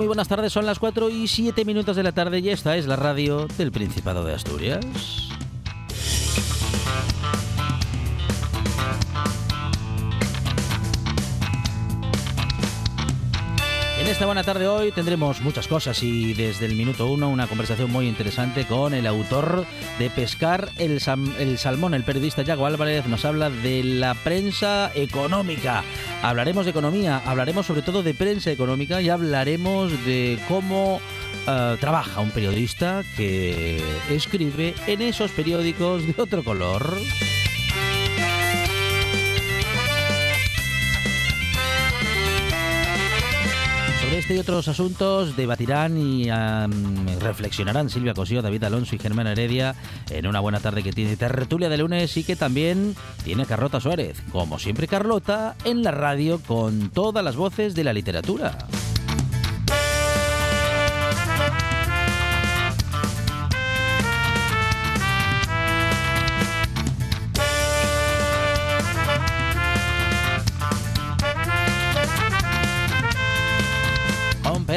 Muy buenas tardes. Son las 4 y 7 minutos de la tarde y esta es la radio del Principado de Asturias. En esta buena tarde hoy tendremos muchas cosas y desde el minuto uno una conversación muy interesante con el autor de Pescar el, el Salmón, el periodista Yago Álvarez, nos habla de la prensa económica. Hablaremos de economía, hablaremos sobre todo de prensa económica y hablaremos de cómo eh, trabaja un periodista que escribe en esos periódicos de otro color. Este y otros asuntos debatirán y reflexionarán Silvia Cosío, David Alonso y Germán Heredia en una buena tarde que tiene tertulia de lunes y que también tiene Carlota Suárez. Como siempre, Carlota en la radio con todas las voces de la literatura.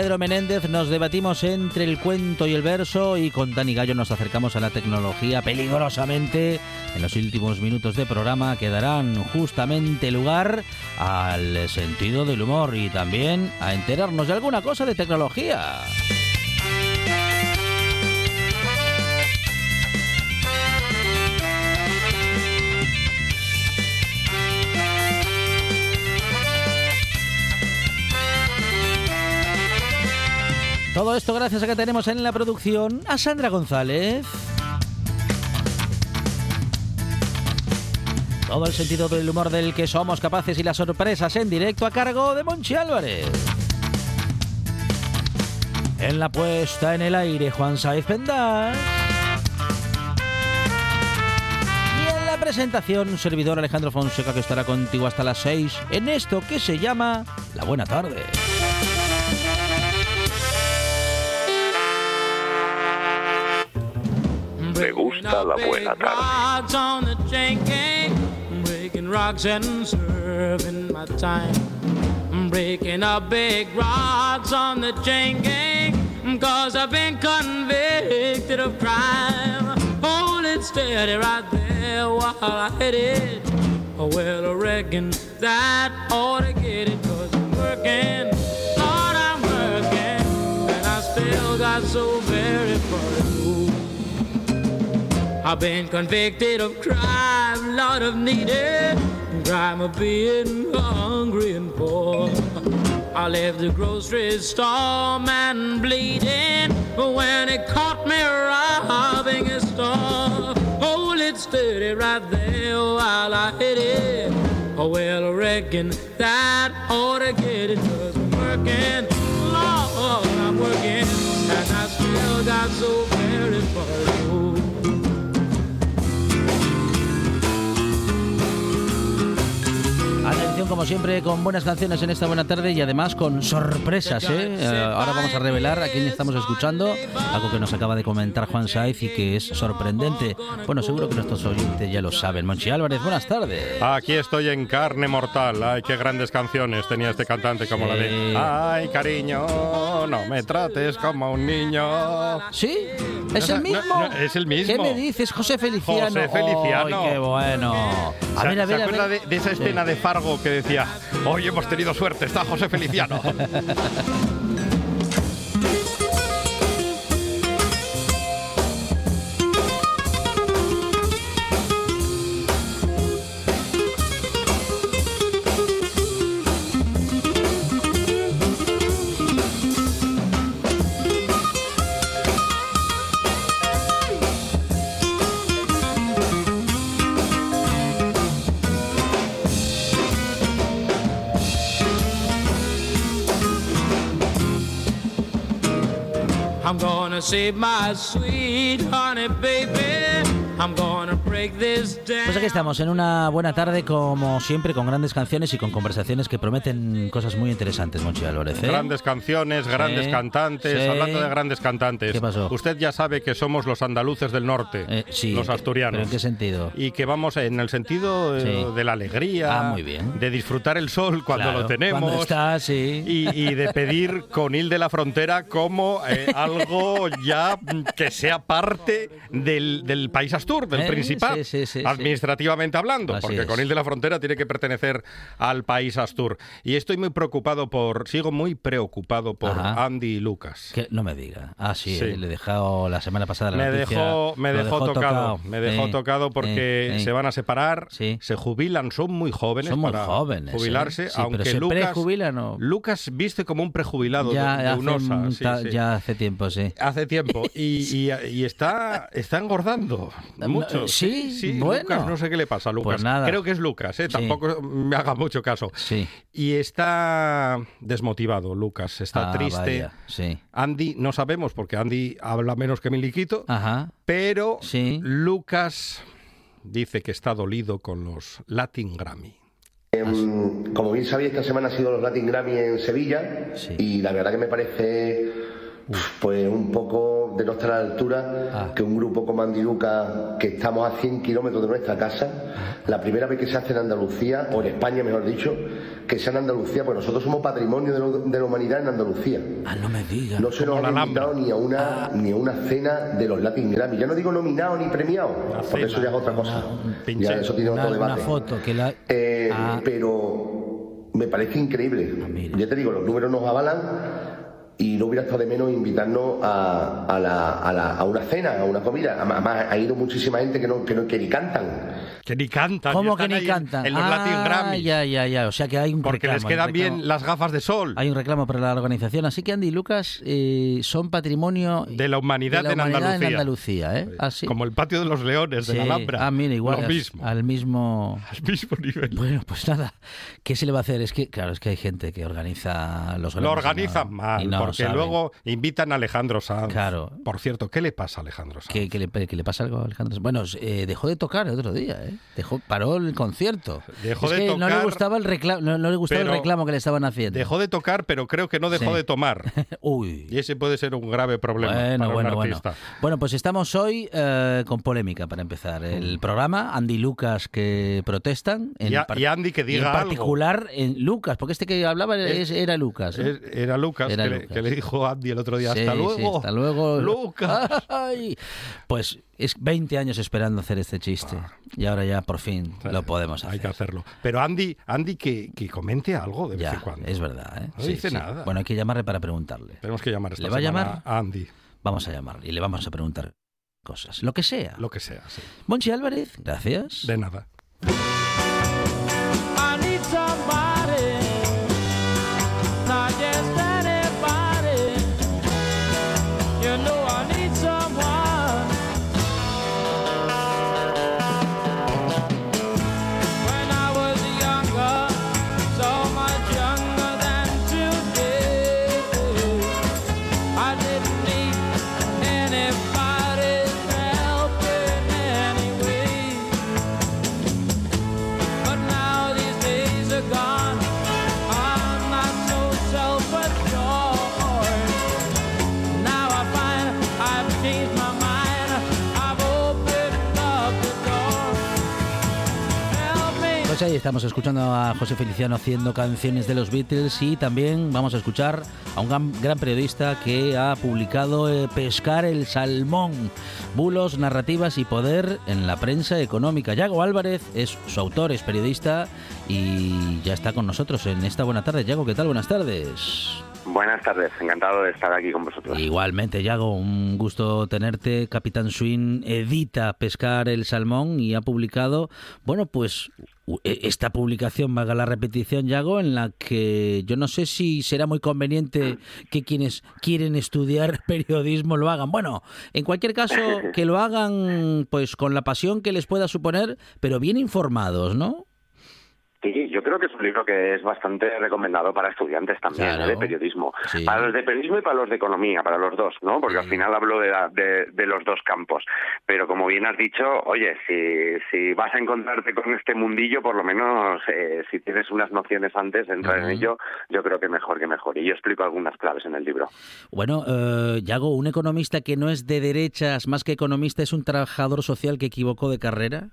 Pedro Menéndez nos debatimos entre el cuento y el verso y con Dani Gallo nos acercamos a la tecnología peligrosamente en los últimos minutos de programa que darán justamente lugar al sentido del humor y también a enterarnos de alguna cosa de tecnología. Todo esto gracias a que tenemos en la producción a Sandra González. Todo el sentido del humor del que somos capaces y las sorpresas en directo a cargo de Monchi Álvarez. En la puesta en el aire, Juan Saez Pendas. Y en la presentación, un servidor Alejandro Fonseca que estará contigo hasta las 6 en esto que se llama La Buena Tarde. Me gusta la buena tarde. Rods on the chain gang, breaking rocks and serving my time. I'm breaking up big rods on the chain gang, cause I've been convicted of crime. Hold it steady right there while I hit it. Oh, well, I reckon that ought to get it, cause I'm working. Lord, I'm working, and I still got so very far to go. I've been convicted of crime, lot of needed crime of being hungry and poor. I left the grocery store, man bleeding but when it caught me robbing a store. Hold it steady right there while I hit it. Oh, well, I reckon that ought to get it, cause working, Lord, I'm working, and I still got so very far to go. Como siempre con buenas canciones en esta buena tarde y además con sorpresas. ¿eh? Eh, ahora vamos a revelar a quién estamos escuchando, algo que nos acaba de comentar Juan Saiz y que es sorprendente. Bueno, seguro que nuestros oyentes ya lo saben. Monchi Álvarez, buenas tardes. Aquí estoy en carne mortal. Ay, qué grandes canciones tenía este cantante como la Sí. de Ay, cariño, no me trates como un niño. ¿Sí? ¿Es No, el no, mismo? no, es el mismo. ¿Qué me dices, José Feliciano? José Feliciano. ¡Ay, qué bueno! A ¿Se, ver, a se ver, a acuerda ver. de, de esa escena Sí. de Fargo que decía Hoy hemos tenido suerte, está José Feliciano? save my sweet honey, baby. I'm gonna. Pues aquí estamos, en una buena tarde, como siempre, con grandes canciones y con conversaciones que prometen cosas muy interesantes, Monchi Álvarez. ¿eh? Grandes canciones, grandes Sí, cantantes. sí. Hablando de grandes cantantes. ¿Qué pasó? Usted ya sabe que somos los andaluces del norte, Eh, sí, los asturianos. ¿Pero en qué sentido? Y que vamos en el sentido eh, de la alegría, Ah, muy bien. de disfrutar el sol cuando Claro, lo tenemos. Cuando está, sí. Y, y de pedir conil de la frontera como eh, algo ya que sea parte del, del país Astur, del Eh, Principado, sí, sí, sí, sí. administrativamente hablando, Así porque es. conil de la frontera tiene que pertenecer al país Astur. Y estoy muy preocupado por, sigo muy preocupado por Ajá. Andy y Lucas. Que no me diga. Ah, sí, eh, le he dejado la semana pasada la Me noticia. dejó, me dejó, tocado, me dejó tocado porque se van a separar, se jubilan, son muy jóvenes Son muy para jóvenes, ¿eh? jubilarse, aunque ¿se Lucas, o...? Lucas viste como un prejubilado Ya, de, de hace, Unosa, ta- ya hace tiempo, sí. Hace tiempo y, y- y está, está engordando mucho. sí, bueno. Lucas, no sé qué le pasa a Lucas. Pues nada. Creo que es Lucas, ¿eh? Sí. tampoco me haga mucho caso. Sí. Y está desmotivado, Lucas, está Ah, triste. vaya, sí. Andy no sabemos porque Andy habla menos que Miliquito, Ajá. pero Sí. Lucas dice que está dolido con los Latin Grammy. Em, como bien sabéis, esta semana ha sido los Latin Grammy en Sevilla Sí. y la verdad que me parece pues un poco de no estar a la altura Ah. que un grupo como Andy Luca, que estamos a 100 kilómetros de nuestra casa, la primera vez que se hace en Andalucía, o en España mejor dicho, que sea en Andalucía, pues nosotros somos patrimonio de, lo- de la humanidad en Andalucía. Ah, no me diga. No se nos ha invitado ni a una ni a una cena de los Latin Grammy. Ya no digo nominado ni premiado, porque eso ya es otra cosa. pinche. Ya eso tiene una, otro una debate. foto que la... Eh, Ah. Pero me parece increíble. mira. ya te digo, los números nos avalan y no hubiera estado de menos invitarnos a, a, la- a la- a una cena, a una comida. Además, ha ido muchísima gente que no, que no que ni cantan. Que ni cantan. ¿Cómo que ni en- cantan? En, los ah, Latin Grammy. ya, ya, ya. O sea que hay un Porque les reclamo, quedan bien las gafas de sol Hay un reclamo para la organización. Así que Andy y Lucas eh, son patrimonio de la humanidad, de la en, humanidad Andalucía. en Andalucía. ¿eh? Ah, sí. Como el patio de los leones de Sí. la Alhambra. Ah, mira, igual. Lo al- mismo. Al mismo... Al mismo nivel. Bueno, pues nada, ¿qué se le va a hacer? Es que, claro, es que hay gente que organiza los Lo organizan no- mal, y no porque saben. luego invitan a Alejandro Sanz. Claro. Por cierto, ¿qué le pasa a Alejandro Sanz? ¿Qué, qué le, qué le pasa algo a Alejandro? Bueno, eh, dejó de tocar el otro día, ¿eh? Dejó, paró el concierto. Dejó Es de que no le tocar, gustaba el reclamo, no, no le gustaba el reclamo que le estaban haciendo. Dejó de tocar, pero creo que no dejó Sí. de tomar. Uy. Y ese puede ser un grave problema Bueno, para bueno, un bueno. artista. Bueno, pues estamos hoy eh, con polémica para empezar. Mm. El programa, Andy y Lucas que protestan. Y a- par- y Andy que y diga En algo. particular en Lucas, porque este que hablaba Es- es- era Lucas. ¿eh? Era Lucas, Era que, Le, Lucas. Que le dijo Andy el otro día, Sí, hasta sí, luego. hasta luego. Lucas. Ay, pues es 20 años esperando hacer este chiste. Y ahora ya por fin lo podemos hacer. Hay que hacerlo. Pero Andy, Andy que, que comente algo de vez en cuando. es verdad. ¿eh? No dice nada. Bueno, hay que llamarle para preguntarle. Tenemos que llamar esta ¿Le va a llamar? a Andy, Vamos a llamar y le vamos a preguntar cosas. Lo que sea. lo que sea. sí. Monchi Álvarez, gracias. De nada. Ahí estamos escuchando a José Feliciano haciendo canciones de los Beatles y también vamos a escuchar a un gran, gran periodista que ha publicado eh, Pescar el Salmón, bulos, narrativas y poder en la prensa económica. Yago Álvarez es su autor, es periodista y ya está con nosotros en esta buena tarde. Yago, ¿qué tal? Buenas tardes. Buenas tardes, encantado de estar aquí con vosotros. Igualmente, Yago, un gusto tenerte. Capitán Swing edita Pescar el Salmón y ha publicado, bueno, pues esta publicación, valga la repetición, Yago, en la que yo no sé si será muy conveniente que quienes quieren estudiar periodismo lo hagan. Bueno, en cualquier caso, que lo hagan pues con la pasión que les pueda suponer, pero bien informados, ¿no? Sí, yo creo que es un libro que es bastante recomendado para estudiantes también, Claro. ¿eh? de periodismo. Sí. Para los de periodismo y para los de economía, para los dos, ¿no? Porque al final hablo de, la- de, de los dos campos. Pero como bien has dicho, oye, si, si vas a encontrarte con este mundillo, por lo menos eh, si tienes unas nociones antes de entrar en ello, yo creo que mejor que mejor. Y yo explico algunas claves en el libro. Bueno, eh, Yago, un economista que no es de derechas, más que economista, es un trabajador social que equivocó de carrera.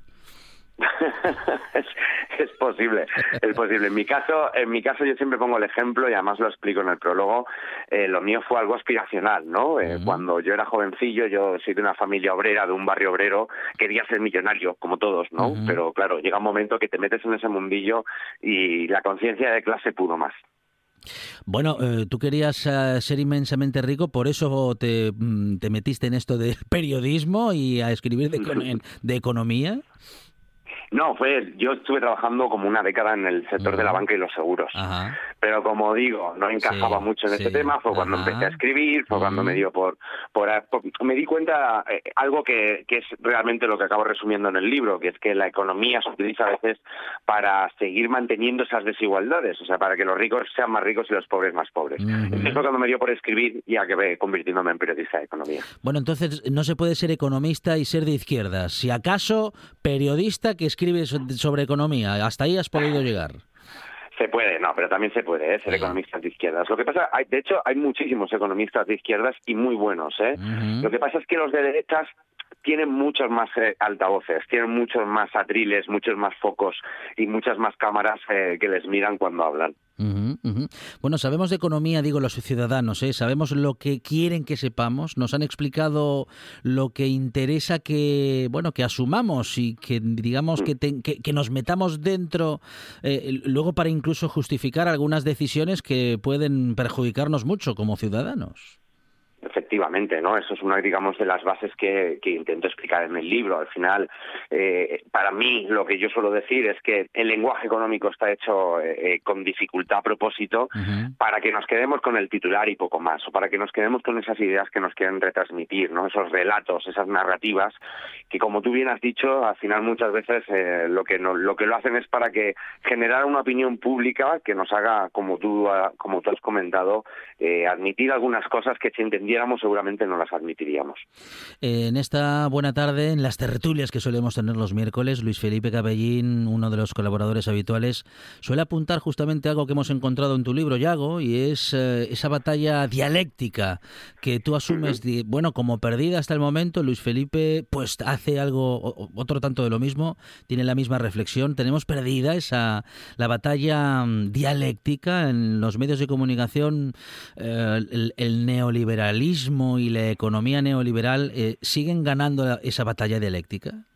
Es, es posible, es posible. En mi caso, en mi caso yo siempre pongo el ejemplo y además lo explico en el prólogo. eh, lo mío fue algo aspiracional, ¿no? Eh. Cuando yo era jovencillo, yo soy de una familia obrera, de un barrio obrero, quería ser millonario, como todos, ¿no? Pero claro, llega un momento que te metes en ese mundillo y la conciencia de clase pudo más. Bueno, eh, tú querías eh, ser inmensamente rico, por eso te, mm, te metiste en esto de periodismo y a escribir de economía. No, fue, yo estuve trabajando como una década en el sector de la banca y los seguros. Pero como digo, no encajaba Sí, mucho en sí, este tema, fue cuando ajá. empecé a escribir, fue cuando me dio por, por, por- me di cuenta eh, algo que, que es realmente lo que acabo resumiendo en el libro, que es que la economía se utiliza a veces para seguir manteniendo esas desigualdades, o sea, para que los ricos sean más ricos y los pobres más pobres. Entonces fue cuando me dio por escribir y acabé convirtiéndome en periodista de economía. Bueno, entonces no se puede ser economista y ser de izquierdas. Si acaso, periodista que escribe so- sobre economía. Hasta ahí has podido llegar. Se puede, no, pero también se puede ¿eh? ser economistas de izquierdas. Lo que pasa, hay, de hecho, hay muchísimos economistas de izquierdas y muy buenos. ¿eh? Lo que pasa es que los de derechas tienen muchos más eh, altavoces, tienen muchos más atriles, muchos más focos y muchas más cámaras eh, que les miran cuando hablan. Bueno, sabemos de economía, digo, los ciudadanos, ¿eh? sabemos lo que quieren que sepamos, nos han explicado lo que interesa que, bueno, que asumamos y que, digamos, que, te- que, que nos metamos dentro, eh, luego para incluso justificar algunas decisiones que pueden perjudicarnos mucho como ciudadanos. Efectivamente, ¿no? Eso es una, digamos, de las bases que, que intento explicar en el libro. Al final, eh, para mí, lo que yo suelo decir es que el lenguaje económico está hecho eh, eh, con dificultad a propósito para que nos quedemos con el titular y poco más, o para que nos quedemos con esas ideas que nos quieren retransmitir, ¿no? Esos relatos, esas narrativas, que como tú bien has dicho, al final muchas veces eh, lo que no, lo que lo hacen es para que generar una opinión pública que nos haga, como tú, ah, como tú has comentado, admitir algunas cosas que si entendiéramos seguramente no las admitiríamos. En esta buena tarde, en las tertulias que solemos tener los miércoles, Luis Felipe Cabellín, uno de los colaboradores habituales, suele apuntar justamente algo que hemos encontrado en tu libro, Yago, y es eh, esa batalla dialéctica que tú asumes, de- bueno, como perdida hasta el momento. Luis Felipe, pues hace algo, otro tanto de lo mismo, tiene la misma reflexión. Tenemos perdida esa la batalla mm, dialéctica en los medios de comunicación, eh, el, el neoliberalismo y la economía neoliberal eh, siguen ganando esa batalla dialéctica.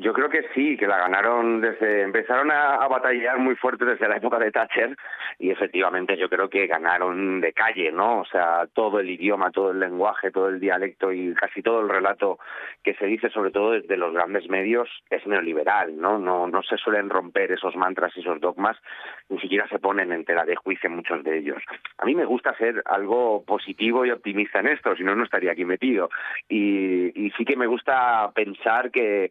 Yo creo que sí, que la ganaron desde, empezaron a, batallar muy fuerte desde la época de Thatcher y efectivamente yo creo que ganaron de calle, ¿no? O sea, todo el idioma, todo el lenguaje, todo el dialecto y casi todo el relato que se dice, sobre todo desde los grandes medios, es neoliberal, ¿no? No, no se suelen romper esos mantras y esos dogmas, ni siquiera se ponen en tela de juicio muchos de ellos. A mí me gusta ser algo positivo y optimista en esto, si no, no estaría aquí metido. Y, y sí que me gusta pensar que,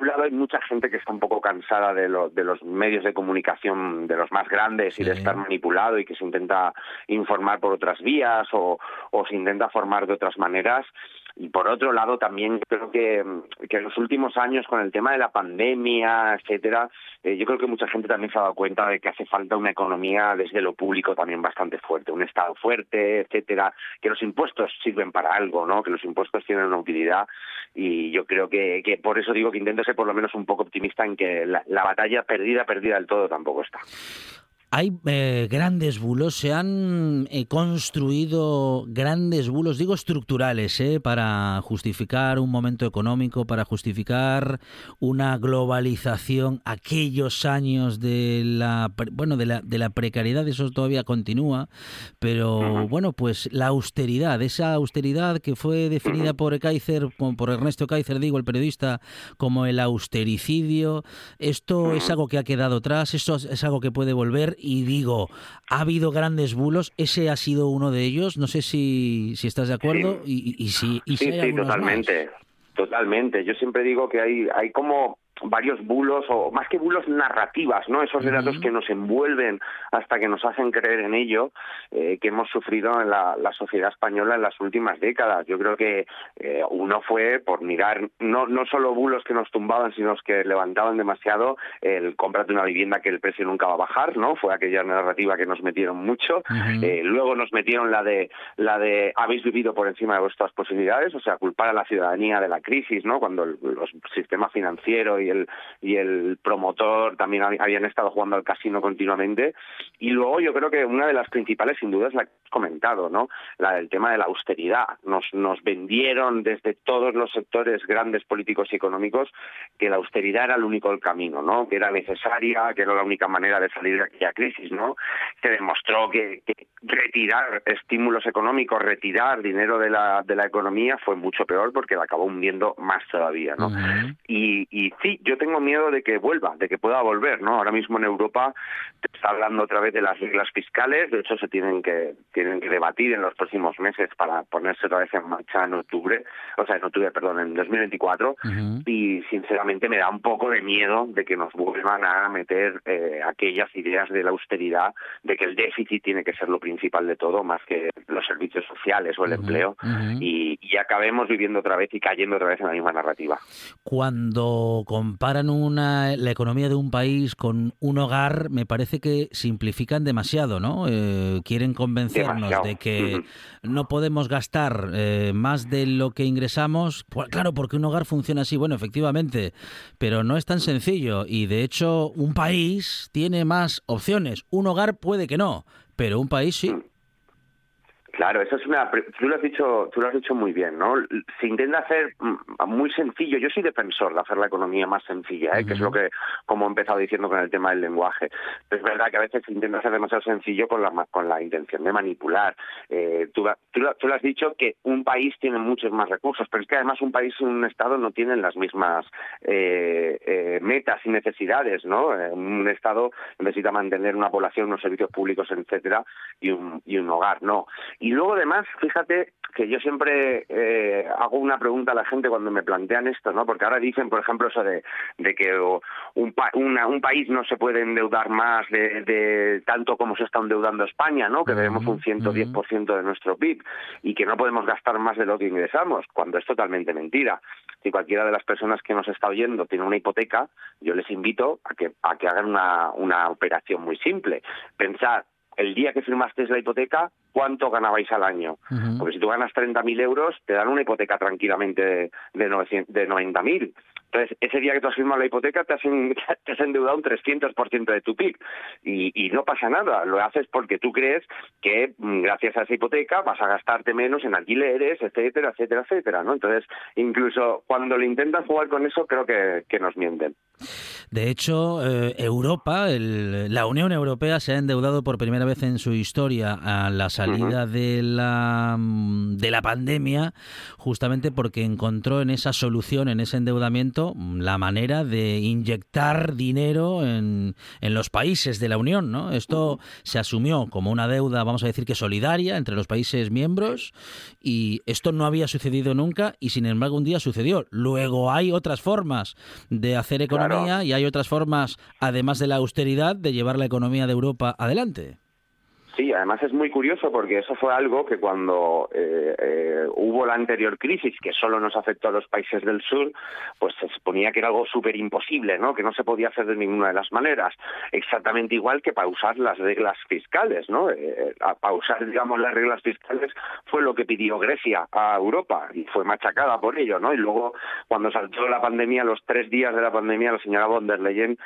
un lado, hay mucha gente que está un poco cansada de, lo- de los medios de comunicación, de los más grandes y de estar manipulado y que se intenta informar por otras vías o, o se intenta formar de otras maneras. Y por otro lado, también creo que, que en los últimos años, con el tema de la pandemia, etcétera, eh, yo creo que mucha gente también se ha dado cuenta de que hace falta una economía desde lo público también bastante fuerte, un Estado fuerte, etcétera, que los impuestos sirven para algo, ¿no? Que los impuestos tienen una utilidad y yo creo que, que por eso digo que intento ser por lo menos un poco optimista en que la, la batalla perdida, perdida del todo tampoco está. Hay eh, grandes bulos, se han eh, construido grandes bulos, digo estructurales, eh, para justificar un momento económico, para justificar una globalización, aquellos años de la bueno de la, de la precariedad, eso todavía continúa, pero bueno, pues la austeridad, esa austeridad que fue definida por Kaiser, por Ernesto Kaiser, digo, el periodista, como el austericidio, esto es algo que ha quedado atrás, esto es- es algo que puede volver y digo, ha habido grandes bulos, ese ha sido uno de ellos, no sé si, si estás de acuerdo y, y- y si, y si Sí, hay sí, más. totalmente. Totalmente. Yo siempre digo que hay, hay como varios bulos, o más que bulos, narrativas, ¿no? Esos relatos que nos envuelven hasta que nos hacen creer en ello, eh, que hemos sufrido en la, sociedad española en las últimas décadas. Yo creo que eh, uno fue por mirar no, no solo bulos que nos tumbaban, sino que levantaban demasiado el cómprate una vivienda que el precio nunca va a bajar, ¿no? Fue aquella narrativa que nos metieron mucho. Eh, luego nos metieron la de la de habéis vivido por encima de vuestras posibilidades, o sea, culpar a la ciudadanía de la crisis, ¿no? Cuando el, los sistema financiero y el y el promotor también habían estado jugando al casino continuamente y luego yo creo que una de las principales sin duda es la que has comentado, ¿no? La del tema de la austeridad. Nos nos vendieron desde todos los sectores grandes políticos y económicos que la austeridad era el único camino, ¿no? Que era necesaria, que era la única manera de salir de aquella crisis, ¿no? Se demostró que, retirar estímulos económicos, retirar dinero de la, de la economía fue mucho peor porque la acabó hundiendo más todavía, ¿no? y, y sí, yo tengo miedo de que vuelva, de que pueda volver, ¿no? Ahora mismo en Europa se está hablando otra vez de las reglas fiscales, de hecho se tienen que tienen que debatir en los próximos meses para ponerse otra vez en marcha en octubre, o sea, en octubre, perdón, en 2024 y sinceramente me da un poco de miedo de que nos vuelvan a meter eh, aquellas ideas de la austeridad, de que el déficit tiene que ser lo principal de todo, más que los servicios sociales o el empleo, y, y, acabemos viviendo otra vez y cayendo otra vez en la misma narrativa. Cuando comparan una, la economía de un país con un hogar, me parece que simplifican demasiado, ¿no? Eh, quieren convencernos de que no podemos gastar eh, más de lo que ingresamos. Pues, claro, porque un hogar funciona así. Bueno, efectivamente, pero no es tan sencillo. Y de hecho, un país tiene más opciones. Un hogar puede que no, pero un país sí. Claro, eso es una. Tú lo has dicho, tú lo has dicho muy bien, ¿no? Se intenta hacer mm, muy sencillo. Yo soy defensor de hacer la economía más sencilla, ¿eh? que es lo que, como he empezado diciendo con el tema del lenguaje. es verdad que a veces se intenta hacer demasiado sencillo con la con la intención de manipular. Eh, tú, tú, lo has dicho que un país tiene muchos más recursos, pero es que además un país y un estado no tienen las mismas eh, eh metas y necesidades, ¿no? Un estado necesita mantener una población, unos servicios públicos, etcétera, y un y un hogar, no. Y luego además, fíjate que yo siempre eh, hago una pregunta a la gente cuando me plantean esto, ¿no? Porque ahora dicen, por ejemplo, eso de, de que un, un país no se puede endeudar más de, tanto como se está endeudando España, ¿no? Que debemos un 110% de nuestro PIB y que no podemos gastar más de lo que ingresamos, cuando es totalmente mentira. Si cualquiera de las personas que nos está oyendo tiene una hipoteca, yo les invito a que, a que hagan una, una operación muy simple. Pensar el día que firmasteis la hipoteca, ¿cuánto ganabais al año? Porque si tú ganas 30.000 euros, te dan una hipoteca tranquilamente de, de 90.000. Entonces, ese día que tú has firmado la hipoteca, te has, te has endeudado un 300% de tu PIB. Y, y, no pasa nada, lo haces porque tú crees que mm, gracias a esa hipoteca vas a gastarte menos en alquileres, etcétera, etcétera, etcétera, ¿no? Entonces, incluso cuando le intentan jugar con eso, creo que, que nos mienten. De hecho, eh, Europa, el, la Unión Europea se ha endeudado por primera vez en su historia a la salida de, la, mm, de la pandemia, justamente porque encontró en esa solución, en ese endeudamiento, la manera de inyectar dinero en, en los países de la Unión. ¿no? Esto se asumió como una deuda, vamos a decir que solidaria entre los países miembros y esto no había sucedido nunca y sin embargo un día sucedió. Luego hay otras formas de hacer economía y hay otras formas, además de la austeridad, de llevar la economía de Europa adelante. Sí, además es muy curioso porque eso fue algo que cuando eh, eh, hubo la anterior crisis, que solo nos afectó a los países del sur, pues se suponía que era algo súper imposible, ¿no? que no se podía hacer de ninguna de las maneras. Exactamente igual que pausar las reglas fiscales. ¿no? Eh, a pausar, digamos, las reglas fiscales fue lo que pidió Grecia a Europa y fue machacada por ello. ¿no? Y luego, cuando saltó la pandemia, los tres días de la pandemia, la señora von der Leyen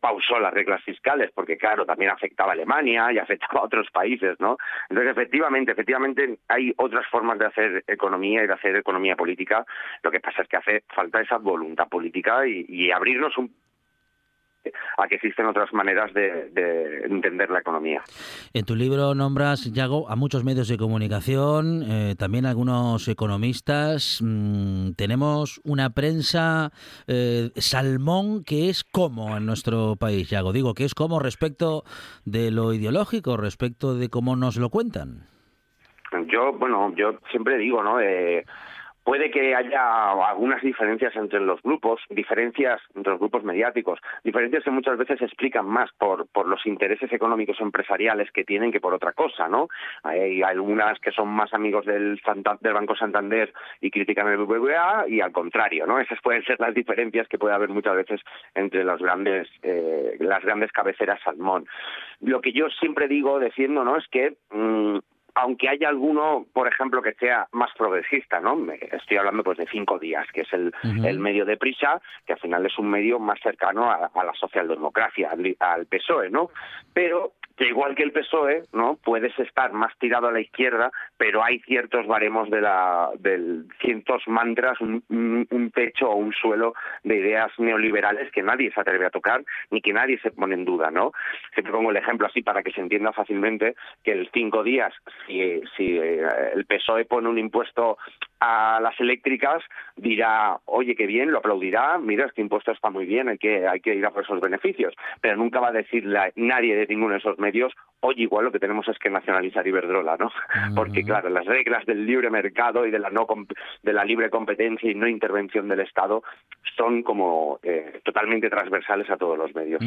pausó las reglas fiscales porque, claro, también afectaba a Alemania y afectaba a otros países, ¿no? Entonces, efectivamente, efectivamente hay otras formas de hacer economía y de hacer economía política. Lo que pasa es que hace falta esa voluntad política y, y abrirnos un a que existen otras maneras de, entender la economía. En tu libro nombras, Yago, a muchos medios de comunicación, eh, también algunos economistas. Mm, tenemos una prensa eh, salmón que es como en nuestro país, Yago. Digo que es como respecto de lo ideológico, respecto de cómo nos lo cuentan. Yo, bueno, yo siempre digo, ¿no? Eh, puede que haya algunas diferencias entre los grupos, diferencias entre los grupos mediáticos, diferencias que muchas veces se explican más por, los intereses económicos empresariales que tienen que por otra cosa, ¿no? Hay algunas que son más amigos del, del Banco Santander y critican el BBVA y al contrario, ¿no? Esas pueden ser las diferencias que puede haber muchas veces entre los grandes, eh, las grandes cabeceras salmón. Lo que yo siempre digo, defiendo, ¿no? Es que mm, aunque haya alguno, por ejemplo, que sea más progresista, ¿no? Estoy hablando pues de cinco días, que es el, el medio de prisa, que al final es un medio más cercano a, la socialdemocracia, al, al PSOE, ¿no? Pero que igual que el PSOE, ¿no? Puedes estar más tirado a la izquierda, pero hay ciertos baremos de la, del cientos mantras, un, un, techo o un suelo de ideas neoliberales que nadie se atreve a tocar ni que nadie se pone en duda, ¿no? Siempre pongo el ejemplo así para que se entienda fácilmente que el cinco días, si, si eh, el PSOE pone un impuesto a las eléctricas, dirá, oye, qué bien, lo aplaudirá, mira, este impuesto está muy bien, hay que, hay que ir a por esos beneficios, pero nunca va a decirle nadie de ninguno de esos medios Dios, hoy igual lo que tenemos es que nacionalizar Iberdrola, ¿no? Porque claro, las reglas del libre mercado y de la no de la libre competencia y no intervención del Estado son como eh, totalmente transversales a todos los medios.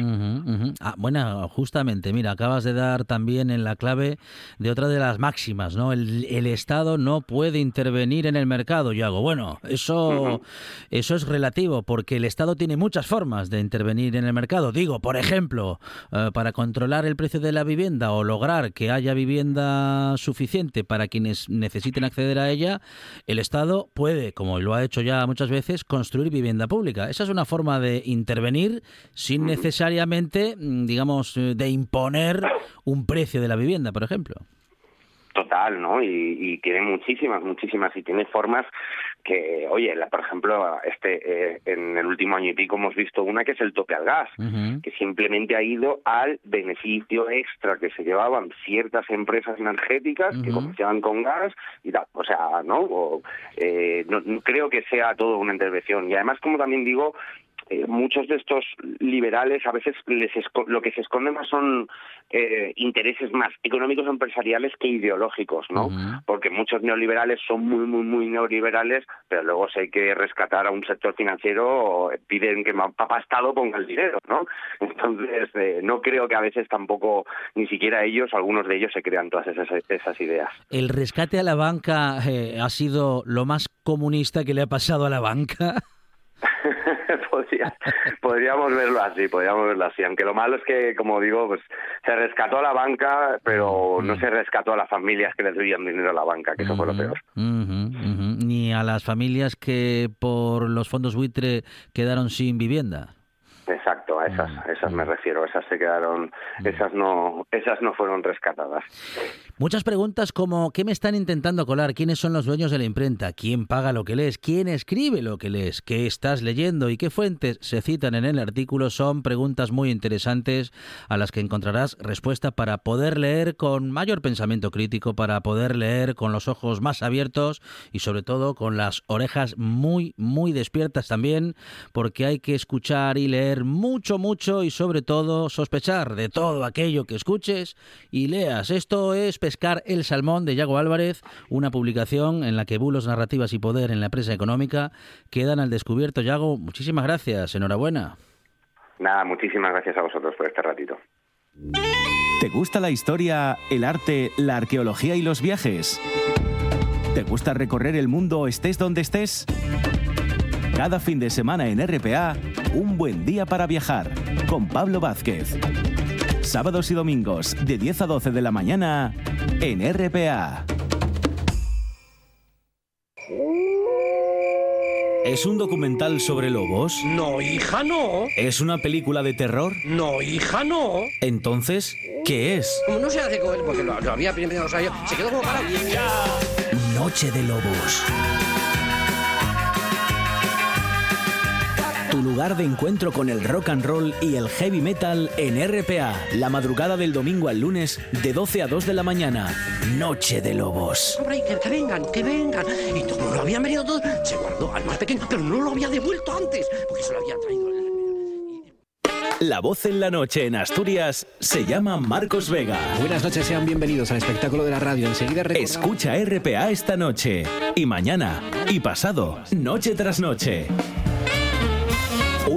Ah, bueno, justamente, mira, acabas de dar también en la clave de otra de las máximas, ¿no? El, Estado no puede intervenir en el mercado. Yo hago, bueno, eso, eso es relativo, porque el Estado tiene muchas formas de intervenir en el mercado. Digo, por ejemplo, eh, para controlar el precio de la vivienda o lograr que haya vivienda suficiente para quienes necesiten acceder a ella, el Estado puede, como lo ha hecho ya muchas veces, construir vivienda pública. Esa es una forma de intervenir sin necesariamente, mm, digamos, eh, de imponer un precio de la vivienda, por ejemplo. Total, ¿no? Y, y tiene muchísimas, muchísimas, y tiene formas que, oye, la, por ejemplo, este eh, en el último año y pico hemos visto una que es el tope al gas, que simplemente ha ido al beneficio extra que se llevaban ciertas empresas energéticas que comerciaban con gas y tal. O sea, ¿no? eh, no, creo que sea todo una intervención. Y además, como también digo, eh, muchos de estos liberales a veces les lo que se esconde más son eh, intereses más económicos empresariales que ideológicos, ¿no? Porque muchos neoliberales son muy, muy, muy neoliberales, pero luego si hay que rescatar a un sector financiero, piden que papá Estado ponga el dinero, ¿no? Entonces, eh, no creo que a veces tampoco, ni siquiera ellos, algunos de ellos se crean todas esas, esas ideas. ¿El rescate a la banca ha sido lo más comunista que le ha pasado a la banca? podríamos verlo así, podríamos verlo así. Aunque lo malo es que, como digo, pues se rescató a la banca, pero no se rescató a las familias que les debían dinero a la banca, que eso fue lo peor. Ni a las familias que por los fondos buitre quedaron sin vivienda. Exacto, a esas, a esas me refiero, esas se quedaron, esas no, esas no fueron rescatadas. Muchas preguntas como ¿qué me están intentando colar? ¿Quiénes son los dueños de la imprenta? ¿Quién paga lo que lees? ¿Quién escribe lo que lees? ¿Qué estás leyendo? ¿Y qué fuentes se citan en el artículo? Son preguntas muy interesantes a las que encontrarás respuesta para poder leer con mayor pensamiento crítico, para poder leer con los ojos más abiertos y sobre todo con las orejas muy, muy despiertas también, porque hay que escuchar y leer mucho, mucho y sobre todo sospechar de todo aquello que escuches y leas. Esto es Pescar el Salmón de Yago Álvarez, una publicación en la que bulos, narrativas y poder en la empresa económica quedan al descubierto. Yago, muchísimas gracias, enhorabuena. Nada, muchísimas gracias a vosotros por este ratito. ¿Te gusta la historia, el arte, la arqueología y los viajes? ¿Te gusta recorrer el mundo estés donde estés? Cada fin de semana en RPA, un buen día para viajar con Pablo Vázquez. Sábados y domingos de 10 a 12 de la mañana en RPA. ¿Es un documental sobre lobos? No, hija, no. ¿Es una película de terror? No, hija, no. Entonces, ¿qué es? Como no se hace con él, porque lo, había primero, o sea, se quedó como para... Noche de Lobos. Tu lugar de encuentro con el rock and roll y el heavy metal en RPA, la madrugada del domingo al lunes de 12 a 2 de la mañana. Noche de Lobos. Hombre, que, vengan, que vengan. Y todo lo habían venido todos. Se guardó al más pequeño, pero no lo había devuelto antes, porque se lo habían traído La voz en la noche en Asturias se llama Marcos Vega. Buenas noches, sean bienvenidos al espectáculo de la radio. Enseguida recordamos... Escucha RPA esta noche y mañana y pasado, noche tras noche.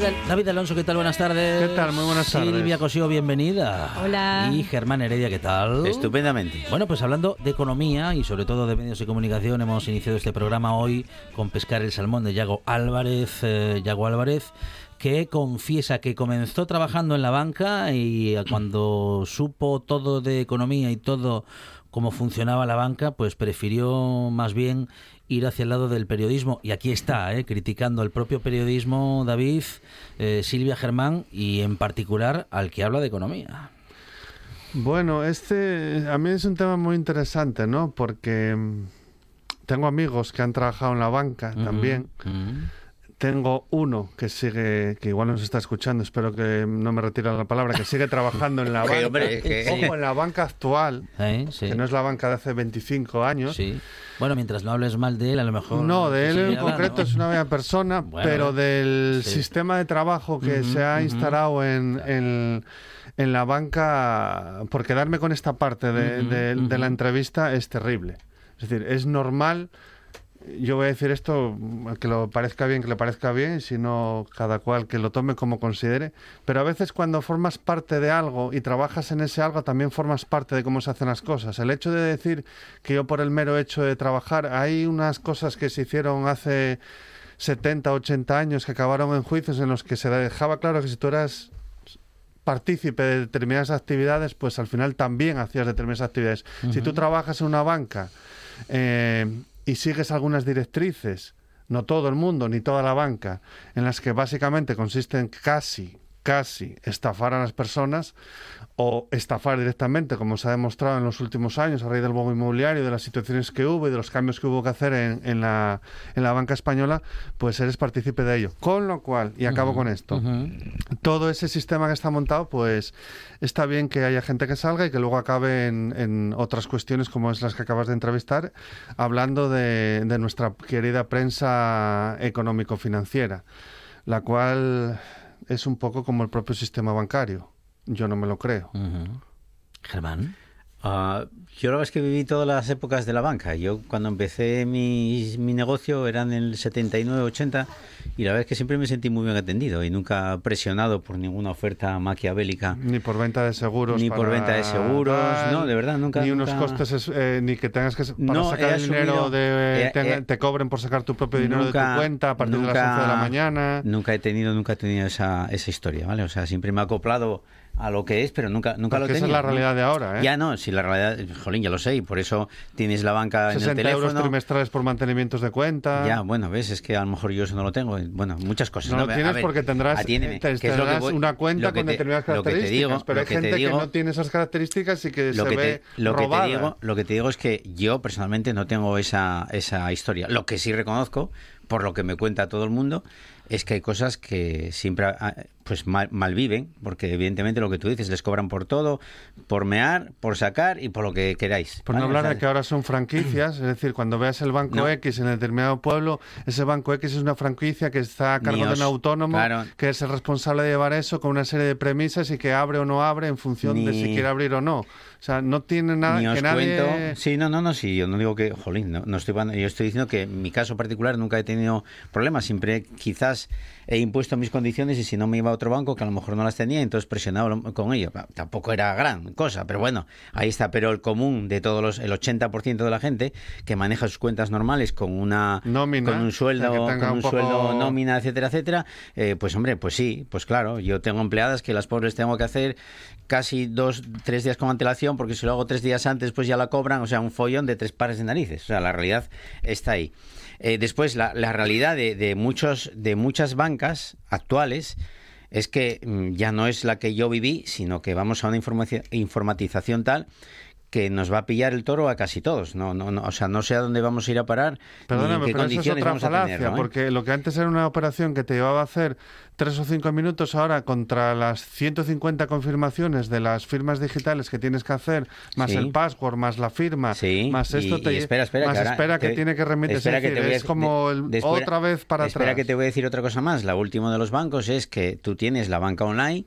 David, David Alonso, ¿qué tal? Buenas tardes. ¿Qué tal? Muy buenas tardes. Silvia Cosío, bienvenida. Hola. Y Germán Heredia, ¿qué tal? Estupendamente. Bueno, pues hablando de economía y sobre todo de medios de comunicación, hemos iniciado este programa hoy con Pescar el Salmón de Yago Álvarez. eh, Yago Álvarez, que confiesa que comenzó trabajando en la banca y cuando supo todo de economía y todo cómo funcionaba la banca, pues prefirió más bien ir hacia el lado del periodismo. Y aquí está, eh, criticando el propio periodismo, David, eh, Silvia Germán y en particular al que habla de economía. Bueno, este a mí es un tema muy interesante, ¿no? Porque mm, tengo amigos que han trabajado en la banca también. Tengo uno que sigue, que igual nos está escuchando, espero que no me retire la palabra, que sigue trabajando en la banca. hombre, que- Ojo, en la banca actual, Eh, sí. que no es la banca de hace 25 años. Sí. Bueno, mientras no hables mal de él, a lo mejor. No, de él en concreto es una buena persona, Bueno, pero del sí. sistema de trabajo que se ha instalado en, en- en la banca, por quedarme con esta parte de, Ujú, de- de la entrevista, es terrible. Es decir, es normal, yo voy a decir esto, que lo parezca bien, que le parezca bien, sino cada cual que lo tome como considere, pero a veces cuando formas parte de algo y trabajas en ese algo, también formas parte de cómo se hacen las cosas. El hecho de decir que yo por el mero hecho de trabajar, hay unas cosas que se hicieron hace 70, 80 años que acabaron en juicios en los que se dejaba claro que si tú eras partícipe de determinadas actividades, pues al final también hacías determinadas actividades. Si tú trabajas en una banca eh, y sigues algunas directrices, no todo el mundo, ni toda la banca, en las que básicamente consisten casi, casi estafar a las personas o estafar directamente, como se ha demostrado en los últimos años a raíz del bobo inmobiliario, de las situaciones que hubo y de los cambios que hubo que hacer en, en la, en la banca española, pues eres partícipe de ello. Con lo cual, y acabo con esto, todo ese sistema que está montado, pues está bien que haya gente que salga y que luego acabe en, en otras cuestiones como es las que acabas de entrevistar, hablando de, de nuestra querida prensa económico-financiera, la cual es un poco como el propio sistema bancario. Yo no me lo creo. Germán. Ah, yo la verdad es que viví todas las épocas de la banca. Yo cuando empecé mi, mi negocio eran en el 79, 80 y la verdad es que siempre me sentí muy bien atendido y nunca presionado por ninguna oferta maquiavélica. Ni por venta de seguros. Ni por para venta de seguros, no, de verdad, nunca- Ni unos nunca- costes, es- eh, ni que tengas que. Para No, sacar el dinero, asumido- de, he- te, he- te cobren por sacar tu propio dinero de Nunca- tu cuenta a partir de las nunca- 11 de la mañana. Nunca he tenido, nunca he tenido esa, esa historia, ¿vale? O sea, siempre me he acoplado a lo que es, pero nunca, nunca lo Porque he esa tenido. es la ¿no? realidad de ahora, ¿eh? Ya no, si la realidad, jolín, ya lo sé, y por eso tienes la banca en el 60 euros teléfono. trimestrales por mantenimientos de cuenta. Ya, bueno, ves, es que a lo mejor yo eso no lo tengo. Bueno, muchas cosas. No lo A tienes ver, porque tendrás, atiéndeme, eh, que es lo que tendrás voy- una cuenta lo con te- determinadas lo te características, digo- pero lo hay te gente digo- que no tiene esas características y que lo se que, ve te, lo, que te digo, lo que te digo es que yo personalmente no tengo esa, esa historia. Lo que sí reconozco, por lo que me cuenta todo el mundo, es que hay cosas que siempre ah, pues mal, mal viven, porque evidentemente lo que tú dices, les cobran por todo, por mear, por sacar y por lo que queráis. Por no hablar O sea, de que ahora son franquicias, es decir, cuando veas el banco No. X en determinado pueblo, ese banco X es una franquicia que está a cargo de un autónomo, claro. que es el responsable de llevar eso con una serie de premisas y que abre o no abre en función de si quiere abrir o no. O sea, no tiene nada Ni os que nadie... cuento. Sí, no, no, no, sí, yo no digo que, jolín, no, no estoy, yo estoy diciendo que en mi caso particular nunca he tenido problemas. Siempre quizás he impuesto mis condiciones y si no me iba a otro banco que a lo mejor no las tenía, entonces presionaba con ello. Tampoco era gran cosa, pero bueno, ahí está. Pero el común de todos los, el 80% de la gente que maneja sus cuentas normales con una nómina, con un sueldo, con un, un poco... sueldo nómina, etcétera, etcétera, eh, pues hombre, pues sí, pues claro, yo tengo empleadas que las pobres tengo que hacer casi dos, tres días con antelación, porque si lo hago tres días antes, pues ya la cobran, o sea, un follón de tres pares de narices. O sea, la realidad está ahí. Eh, después, la, la realidad de, de, muchos, de muchas bancas actuales es que mm, ya no es la que yo viví, sino que vamos a una informatización tal que nos va a pillar el toro a casi todos. No, no, no, o sea, no sé a dónde vamos a ir a parar. Perdóname, ni en qué pero eso es condiciones otra vamos a tener, ¿no? porque lo que antes era una operación que te llevaba a hacer tres o cinco minutos, ahora contra las 150 confirmaciones de las firmas digitales que tienes que hacer, más Sí. el password, más la firma, Sí, más esto y- te y espera, espera, más que espera que te- tiene que remitir. Es, espera que decir, a- es como el- de- espera- otra vez para Espera atrás. que te voy a decir otra cosa más. La última de los bancos es que tú tienes la banca online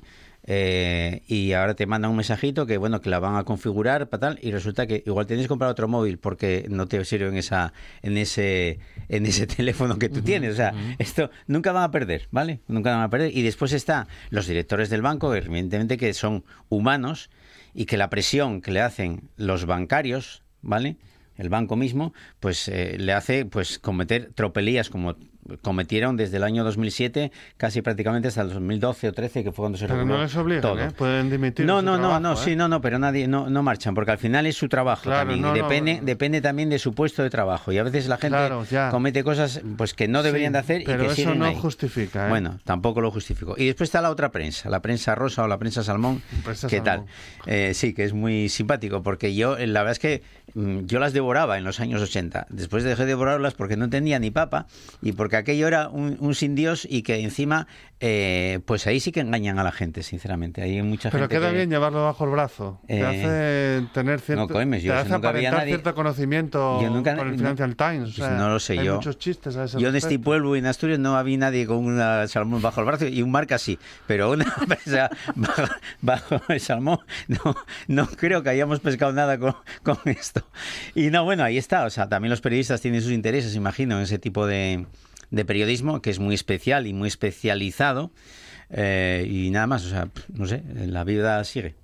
eh, y ahora te mandan un mensajito que bueno que la van a configurar para tal y resulta que igual tienes que comprar otro móvil porque no te sirve en esa en ese en ese teléfono que tú tienes. O sea, esto nunca van a perder, ¿vale? Nunca van a perder. Y después está los directores del banco, evidentemente que son humanos y que la presión que le hacen los bancarios, ¿vale? El banco mismo, pues eh, le hace pues cometer tropelías como cometieron desde el año 2007 casi prácticamente hasta el 2012 o 13 que fue cuando se Pero no les obligan, todo. ¿eh? Pueden dimitir. No, no, no, no, ¿eh? sí, no, no, pero nadie, no, no marchan, porque al final es su trabajo Claro, también. no, y depende, no. depende también de su puesto de trabajo. Y a veces la gente Claro, comete cosas pues que no deberían Sí, de hacer y pero que eso siguen no ahí. justifica, ¿eh? Bueno, tampoco lo justifico. Y después está la otra prensa, la prensa rosa o la prensa salmón. Prensa ¿Qué salmón. tal? Eh, sí, que es muy simpático, porque yo, eh, la verdad es que yo las devoraba en los años 80. Después dejé de devorarlas porque no tenía ni papa y porque aquello era un, un sin Dios y que encima, eh, pues ahí sí que engañan a la gente, sinceramente. Hay mucha Pero gente queda que- bien llevarlo bajo el brazo. Eh, te hace tener cierto, no, coño, yo te hace aparentar nadie- cierto conocimiento Yo nunca- con el no- Financial Times. o Pues sea, no lo sé hay yo. muchos chistes a ese Yo en este pueblo y en Asturias no había nadie con una salmón bajo el brazo y un marca sí, pero una presa bajo, bajo el salmón no, no creo que hayamos pescado nada con, con esto. Y no, bueno, ahí está. O sea, también los periodistas tienen sus intereses, imagino, en ese tipo de, de periodismo que es muy especial y muy especializado. Eh, y nada más, o sea, no sé, la vida sigue.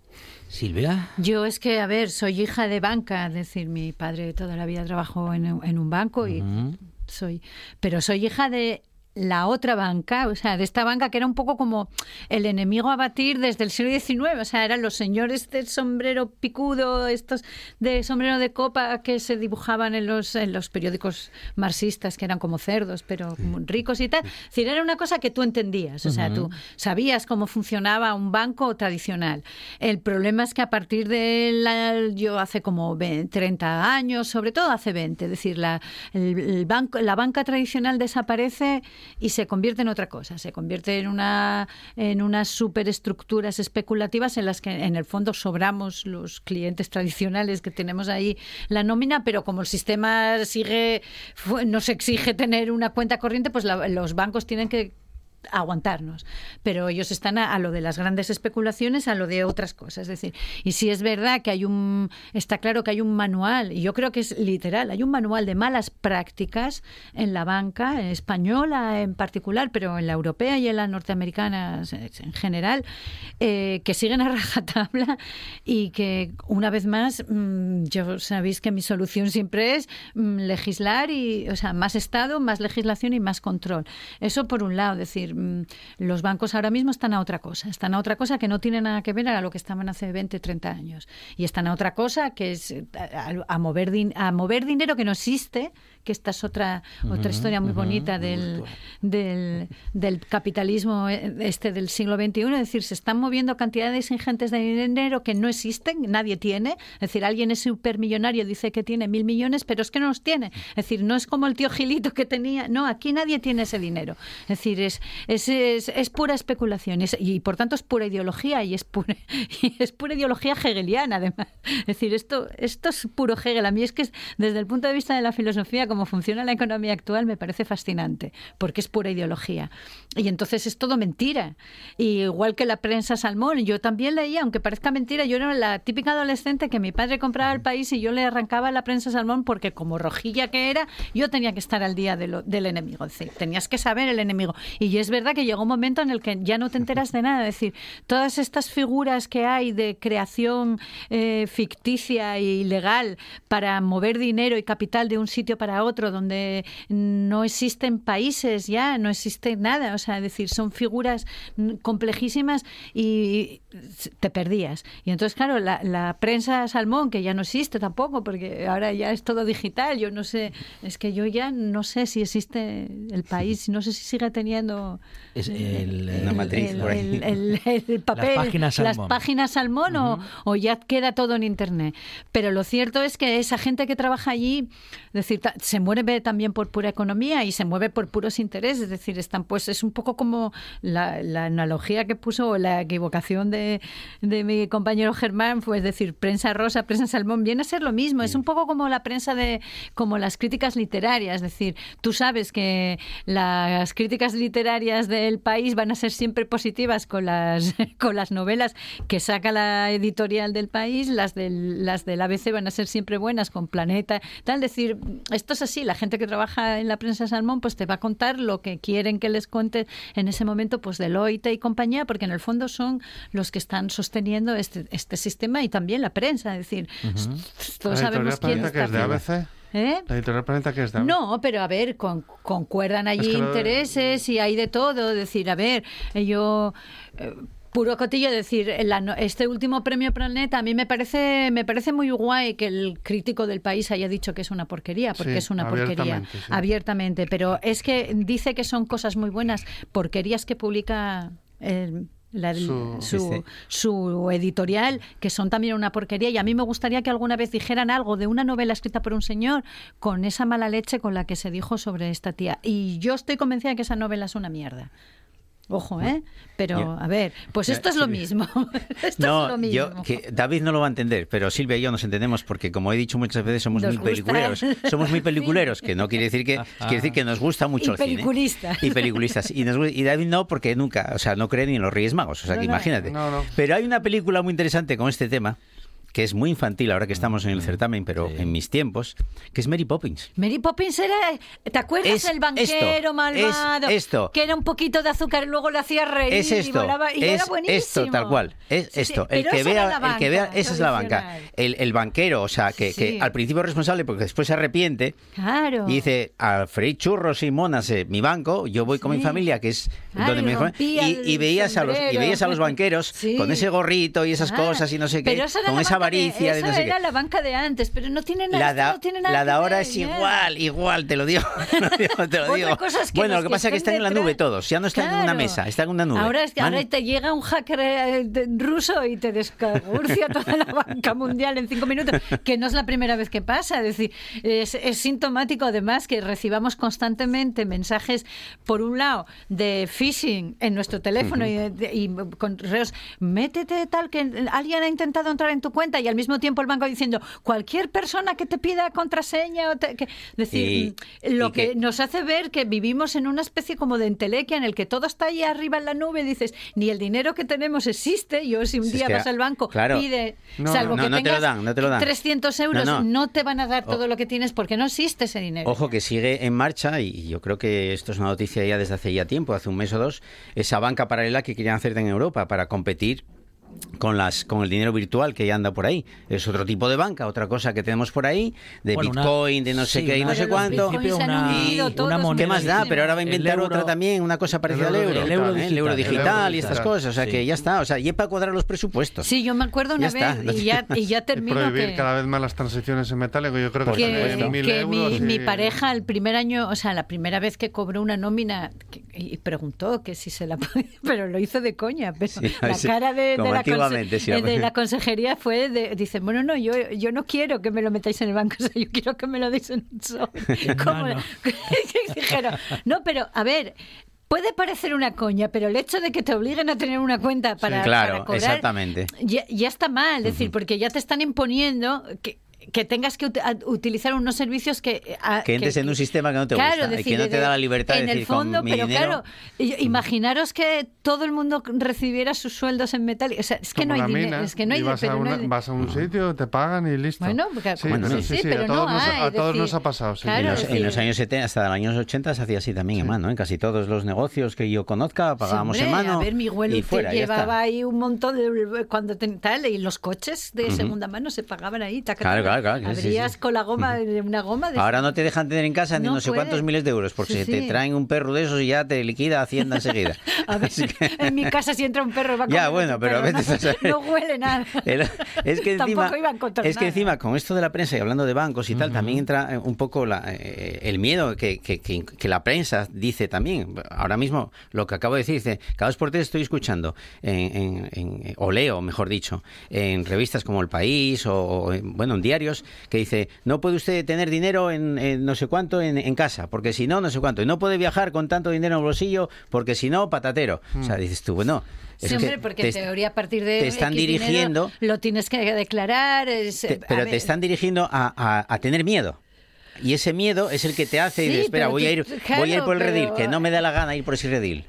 Silvia. Yo es que, a ver, soy hija de banca, es decir, mi padre toda la vida trabajó en, en un banco y soy, pero soy hija de la otra banca, o sea, de esta banca que era un poco como el enemigo a batir desde el siglo XIX, o sea, eran los señores de sombrero picudo, estos de sombrero de copa que se dibujaban en los, en los periódicos marxistas, que eran como cerdos, pero ricos y tal. Es decir, era una cosa que tú entendías, o sea, Ujú. tú sabías cómo funcionaba un banco tradicional. El problema es que a partir de la, yo hace como 20, 30 años, sobre todo hace 20, es decir, la, el, el banco, la banca tradicional desaparece y se convierte en otra cosa, se convierte en una en unas superestructuras especulativas en las que en el fondo sobramos los clientes tradicionales que tenemos ahí la nómina, pero como el sistema sigue nos exige tener una cuenta corriente, pues la- los bancos tienen que aguantarnos. Pero ellos están a, lo de las grandes especulaciones, a lo de otras cosas. Es decir, y si es verdad que hay un, está claro que hay un manual, y yo creo que es literal, hay un manual de malas prácticas en la banca, española en particular, pero en la europea y en la norteamericana en general, eh, que siguen a rajatabla y que una vez más, mm, yo sabéis que mi solución siempre es mm, legislar y, o sea, más Estado, más legislación y más control. Eso por un lado, es mm, los bancos ahora mismo están a otra cosa, están a otra cosa que no tiene nada que ver a lo que estaban hace 20, 30 años. Y están a otra cosa que es eh, a, a mover, a mover dinero que no existe, que esta es otra, otra historia muy bonita del, del, del capitalismo eh, este del siglo XXI, es decir, se están moviendo cantidades ingentes de dinero que no existen, nadie tiene, es decir, alguien es supermillonario, dice que tiene mil millones, pero es que no los tiene, es decir, no es como el tío Gilito que tenía, no, aquí nadie tiene ese dinero, es decir, es, es, es, es pura especulación es- y por tanto es pura ideología y es pura, y es pura ideología hegeliana además, es decir, esto, esto es puro Hegel, a mí es que es, desde el punto de vista de la filosofía, cómo funciona la economía actual me parece fascinante, porque es pura ideología. Y entonces es todo mentira. Y igual que la prensa salmón, yo también leía, aunque parezca mentira, yo era la típica adolescente que mi padre compraba el país y yo le arrancaba la prensa salmón porque como rojilla que era, yo tenía que estar al día de lo- del enemigo. Es decir, tenías que saber el enemigo. Y es verdad que llegó un momento en el que ya no te enteras de nada. Es decir, todas estas figuras que hay de creación eh, ficticia y legal para mover dinero y capital de un sitio para otro, donde no existen países ya, no existe nada. O sea, es decir, son figuras complejísimas y te perdías. Y entonces, claro, la, la prensa salmón, que ya no existe tampoco, porque ahora ya es todo digital, yo no sé, es que yo ya no sé si existe el país, no sé si sigue teniendo Es el, el- matriz el, por ahí. el- el- el papel, páginas las salmón. páginas salmón o, o ya queda todo en internet. Pero lo cierto es que esa gente que trabaja allí, es decir, se mueve también por pura economía y se mueve por puros intereses. Es decir, están pues es un poco como la, la analogía que puso o la equivocación de, de mi compañero Germán, fue es decir, prensa rosa, prensa salmón, viene a ser lo mismo. Es un poco como la prensa de, como las críticas literarias. Es decir, tú sabes que las críticas literarias del país van a ser siempre positivas con las, con las novelas que saca la editorial del país, las del, las del ABC van a ser siempre buenas con Planeta, tal. decir, esto es así, la gente que trabaja en la prensa Salmón pues te va a contar lo que quieren que les cuente en ese momento pues Deloitte y compañía, porque en el fondo son los que están sosteniendo este, este sistema y también la prensa, es decir, todos la sabemos editorial quién que está es de haciendo- ABC. ¿Eh? La editorial Planeta que es de ABC. No, pero a ver, con- concuerdan allí Es que lo- intereses y hay de todo. Decir, a ver, yo. eh, Puro cotillo decir, la este último premio Planeta a mí me parece me parece muy guay que el crítico del país haya dicho que es una porquería, porque Sí, es una porquería abiertamente, sí. abiertamente, pero es que dice que son cosas muy buenas, porquerías que publica el- la- Su- su, su editorial, que son también una porquería. Y a mí me gustaría que alguna vez dijeran algo de una novela escrita por un señor con esa mala leche con la que se dijo sobre esta tía. Y yo estoy convencida de que esa novela es una mierda. Ojo, ¿eh? Pero, Yo- a ver, pues esto es lo mismo. esto es lo No, mismo. yo, que David no lo va a entender, pero Silvia y yo nos entendemos porque, como he dicho muchas veces, somos Nos muy gusta peliculeros. el- Somos muy peliculeros, que no quiere decir que quiere decir que nos gusta mucho Y el cine. Y peliculistas. Y, nos y David no, porque nunca, o sea, no cree ni en los Reyes Magos. O sea, No, que no. imagínate. No, no. Pero hay una película muy interesante con este tema que es muy infantil ahora que estamos en el certamen, pero en mis tiempos, que es Mary Poppins. Mary Poppins era, ¿te acuerdas Es el banquero esto, malvado? es esto. Que era un poquito de azúcar y luego le hacía reír Es y esto, volaba y es era buenísimo. esto tal cual, es Sí, sí, esto. el que vea, el que vea, esa es la banca. El, el banquero, o sea, que, que Sí. al principio es responsable porque después se arrepiente Claro. y dice, a freír churros y monas, eh, mi banco, yo voy con mi Sí. familia, que es Claro, donde me y, y veías a los y veías a los banqueros Sí. con ese gorrito y esas Ah, cosas y no sé qué, pero esa era con la esa avaricia de, no esa sé era qué. la banca de antes, pero no tiene nada, La no tiene nada la de ahora es igual, igual, te lo digo. te lo digo, es que bueno, lo que que pasa es que están en la nube todos, ya no están en una mesa, están en una nube. Ahora, es que ahora te llega un hacker eh, ruso y te descagurcia toda la banca mundial en cinco minutos, que no es la primera vez que pasa. Es decir, es, es sintomático además que recibamos constantemente mensajes, por un lado, de phishing en nuestro teléfono y, de- y con correos, métete tal que alguien ha intentado entrar en tu cuenta y al mismo tiempo el banco diciendo cualquier persona que te pida contraseña o te- que, es decir, lo y que, que- nos hace ver que vivimos en una especie como de entelequia en el que todo está ahí arriba en la nube y dices, ni el dinero que tenemos existe. Yo si un Si día vas al banco, claro. pide, No, salvo no, que no te lo tengas dan, te lo dan. 300 euros, No, te van a dar todo O- lo que tienes porque no existe ese dinero. Ojo que sigue en marcha y yo creo que esto es una noticia ya desde hace ya tiempo, hace un mes o dos, esa banca paralela que querían hacer en Europa para competir con las con el dinero virtual que ya anda por ahí. Es otro tipo de banca, otra cosa que tenemos por ahí, de Bueno, una- Bitcoin, de no sé sí, qué y una- no sé cuánto. una- y- una moneda ¿Qué más da? Pero ahora va a inventar euro- otra también, una cosa parecida al euro euro. digital, el euro ¿eh? El euro digital. digital y estas digital. cosas. O sea Sí. que ya está. O sea, y es para cuadrar los presupuestos. Sí, yo me acuerdo una Ya vez y ya, y ya Y termino prohibir que... cada vez más las transiciones en metálico. Yo creo que, que, mil que euros mi, y- mi pareja el primer año, o sea, la primera vez que cobró una nómina que- y preguntó que si se la podía, pero lo hizo de coña, pero Sí, la sí, cara de, la, antiguamente, sí, de hombre. la consejería fue de, dice, bueno, no, yo, yo no quiero que me lo metáis en el banco, o sea, yo quiero que me lo deis en un sobre. Como- mano. Dijeron, no, pero a ver, Puede parecer una coña, pero el hecho de que te obliguen a tener una cuenta para, claro, para cobrar exactamente. ya, ya está mal, es decir, porque ya te están imponiendo que que tengas que ut- utilizar unos servicios que... a- Que entres en un sistema que no te Claro, gusta y decir, que no te de- da la libertad de en decir el fondo, con mi pero dinero... claro, i- imaginaros que todo el mundo recibiera sus sueldos en metal. O sea, es que Como no hay dinero, es que no hay y vas, pero a, no una- hay- vas a un sitio, te pagan y listo. Bueno, porque- sí, Bueno, sí, sí, sí, sí, pero a todos, no nos, hay, a todos decir, nos ha pasado. sí. claro, En los, en los años 70, hasta los años 80 se hacía así también, en mano. En casi todos los negocios que yo conozca pagábamos en mano. A ver, mi abuelo y fuera, llevaba ahí un montón de. Cuando ten- tal, y los coches de segunda mano se pagaban ahí. taca, Claro, taca. claro, claro, sí, sí, Abrías con la goma, una goma de. Ahora no te dejan tener en casa ni No no sé puede. cuántos miles de euros, porque Sí, se te traen un perro de esos y ya te liquida Hacienda enseguida. A ver, en mi casa si entra un perro va a Ya, bueno, pero a veces, no, huele nada. El- es que encima, es que encima con esto de la prensa y hablando de bancos y tal, también entra eh, un poco la, eh, el miedo que, que- que- que la prensa dice también. Ahora mismo lo que acabo de decir, dice, cada dos por tres estoy escuchando, en, en- en- o leo, mejor dicho, en revistas como El País o, o en- bueno, en diarios, que dice, no puede usted tener dinero en, en no sé cuánto en, en casa, porque si no, no sé cuánto. Y no puede viajar con tanto dinero en el bolsillo, porque si no, patatero. O sea, dices tú, bueno... Sí, hombre, porque te en teoría a partir de te están X dinero dirigiendo lo tienes que declarar. es- te- a pero ver, te están dirigiendo a, a- a tener miedo. Y ese miedo es el que te hace Sí, decir, espera, voy tú- a ir, claro, voy a ir por el pero- redil, que no me da la gana ir por ese redil.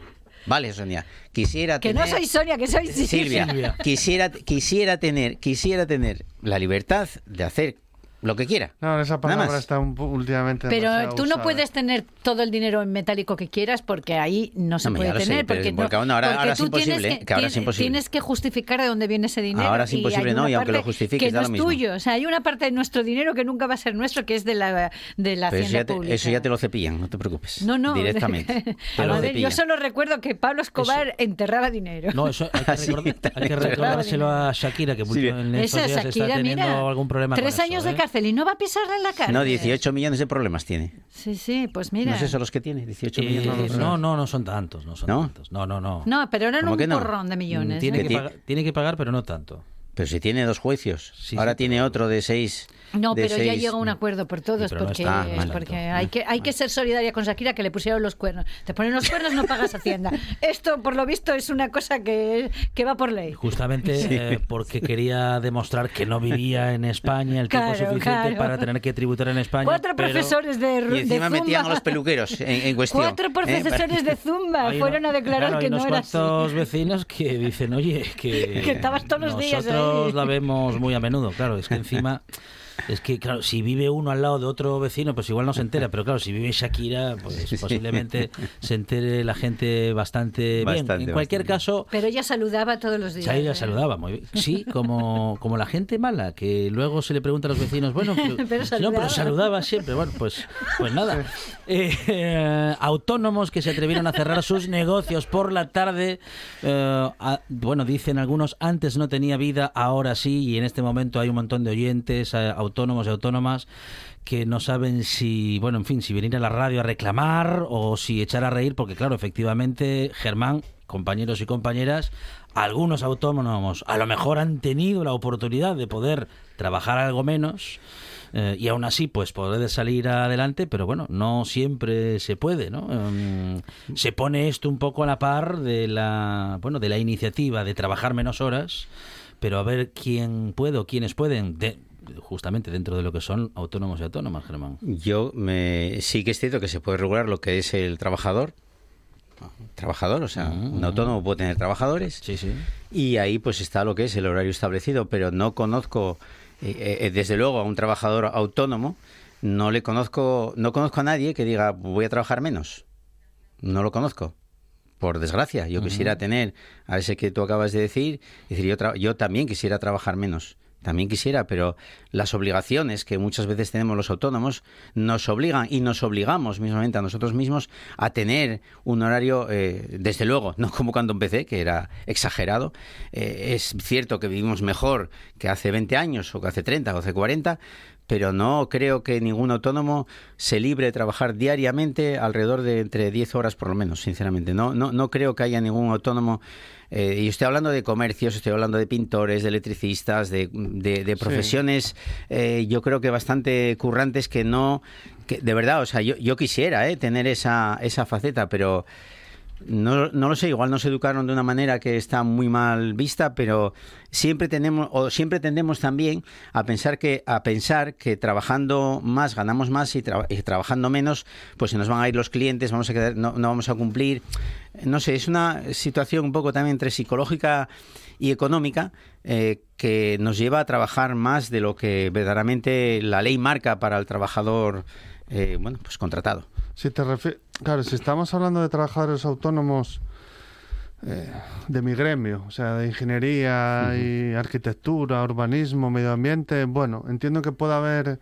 Vale, Sonia, quisiera Que tener... no soy Sonia, que soy Silvia, quisiera, quisiera tener, quisiera tener la libertad de hacer lo que quiera. No, esa Nada palabra más. está un, últimamente Pero tú no usada. puedes tener todo el dinero en metálico que quieras porque ahí no se Hombre, puede lo sé, tener. pero porque es no- porque ahora- porque ahora es tú tienes imposible, que ahora es tienes- imposible. Tienes que justificar de dónde viene ese dinero. Ahora es y imposible, hay no, una y aunque lo parte justifiques, que da no lo es mismo. tuyo. O sea, hay una parte de nuestro dinero que nunca va a ser nuestro, que es de la, de la Pero eso hacienda ya, te, pública. eso ya te lo cepillan, no te preocupes. No, no. Directamente. Te lo a ver, yo solo recuerdo que Pablo Escobar enterraba dinero. No, eso hay que, recordar- hay que recordárselo a Shakira, que en estos Esa días Shakira, está teniendo mira, algún problema tres eso, años ¿eh? de cárcel y no va a pisarla en la cárcel. No, 18 millones de problemas tiene. Sí, sí, pues mira. ¿No es eso los que tiene? 18 Eh, millones de no, problemas. no, no son tantos, no son ¿No? tantos. No, no, no. No, pero eran ¿Cómo un no? porrón de millones. Tiene, ¿eh? que Que pagar, tiene que pagar, pero no tanto. Pero si tiene dos juicios. Sí, Ahora sí, tiene otro de seis. No, de pero ya seis- llega a un acuerdo por todos, Sí, pero no porque, está porque hay que hay que ser solidaria con Shakira que le pusieron los cuernos. Te ponen los cuernos, no pagas Hacienda. Esto, por lo visto, es una cosa que, que va por ley. Justamente eh, porque quería demostrar que no vivía en España el tiempo Claro, suficiente claro. para tener que tributar en España. Cuatro pero profesores de, Y encima de metían a los peluqueros en, en cuestión. Cuatro ¿eh? profesores de Zumba hay fueron a declarar claro, hay que no era así. cuantos vecinos que dicen, oye, que, Que estabas todos los días nosotros ahí. la vemos muy a menudo. Claro, es que encima... Es que, claro, si vive uno al lado de otro vecino, pues igual no se entera, pero claro, si vive Shakira, pues Sí. posiblemente se entere la gente bastante, bien. En cualquier bastante. caso, Pero ella saludaba todos los días. Chaira ¿eh? saludaba muy bien. Sí, como, como la gente mala, que luego se le pregunta a los vecinos, bueno, pero, Pero no, saludaba. pero saludaba siempre. Bueno, pues, pues nada. Eh, eh, autónomos que se atrevieron a cerrar sus negocios por la tarde. eh, a- bueno, dicen algunos, antes no tenía vida, ahora sí, y en este momento hay un montón de oyentes, eh, autónomos y autónomas que no saben si, bueno, en fin, si venir a la radio a reclamar o si echar a reír, porque claro, efectivamente, Germán, compañeros y compañeras, algunos autónomos a lo mejor han tenido la oportunidad de poder trabajar algo menos eh, y aún así pues poder salir adelante, pero bueno, no siempre se puede, ¿no? Em, se pone esto un poco a la par de la, bueno, de la iniciativa de trabajar menos horas, pero a ver quién puede o quiénes pueden, de- justamente dentro de lo que son autónomos y autónomas, Germán. Yo me, sí que es cierto que se puede regular lo que es el trabajador. Trabajador, o sea, un autónomo puede tener trabajadores. Sí, sí. Y ahí pues está lo que es el horario establecido, pero no conozco, eh, eh, desde luego, a un trabajador autónomo, no le conozco, no conozco a nadie que diga voy a trabajar menos. No lo conozco. Por desgracia, yo quisiera tener a ese que tú acabas de decir, decir yo, yo también quisiera trabajar menos. También quisiera, pero las obligaciones que muchas veces tenemos los autónomos nos obligan y nos obligamos mismamente a nosotros mismos a tener un horario, eh, desde luego, no como cuando empecé, que era exagerado. Eh, es cierto que vivimos mejor que hace 20 años o que hace 30 o hace 40, pero no creo que ningún autónomo se libre de trabajar diariamente alrededor de entre 10 horas por lo menos, sinceramente. No, no, no creo que haya ningún autónomo, eh, y estoy hablando de comercios, estoy hablando de pintores, de electricistas, de, de- de profesiones, eh, yo creo que bastante currantes que no, que de verdad, o sea, yo, yo quisiera eh, tener esa, esa faceta, pero no, no lo sé, igual nos educaron de una manera que está muy mal vista, pero siempre tenemos o siempre tendemos también a pensar que a pensar que trabajando más ganamos más y, tra- y trabajando menos pues se nos van a ir los clientes, vamos a quedar, no, no vamos a cumplir. No sé, es una situación un poco también entre psicológica y económica eh, que nos lleva a trabajar más de lo que verdaderamente la ley marca para el trabajador eh, bueno pues contratado. Si te claro, si estamos hablando de trabajadores autónomos eh, de mi gremio, o sea, de ingeniería y arquitectura, urbanismo, medio ambiente, bueno, entiendo que puede haber,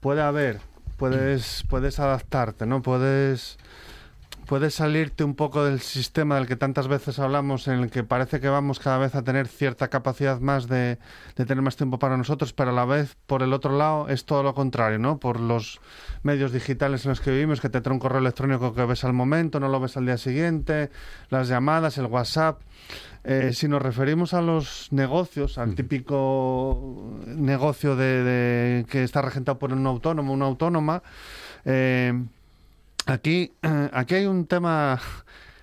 puede haber, puedes, puedes adaptarte, ¿no? Puedes, puedes salirte un poco del sistema del que tantas veces hablamos, en el que parece que vamos cada vez a tener cierta capacidad más de, de tener más tiempo para nosotros, pero a la vez, por el otro lado, es todo lo contrario, ¿no? Por los medios digitales en los que vivimos, que te trae un correo electrónico que ves al momento, no lo ves al día siguiente, las llamadas, el WhatsApp. Eh, si nos referimos a los negocios, al típico negocio de, de- que está regentado por un autónomo, una autónoma, eh, Aquí, aquí hay un tema.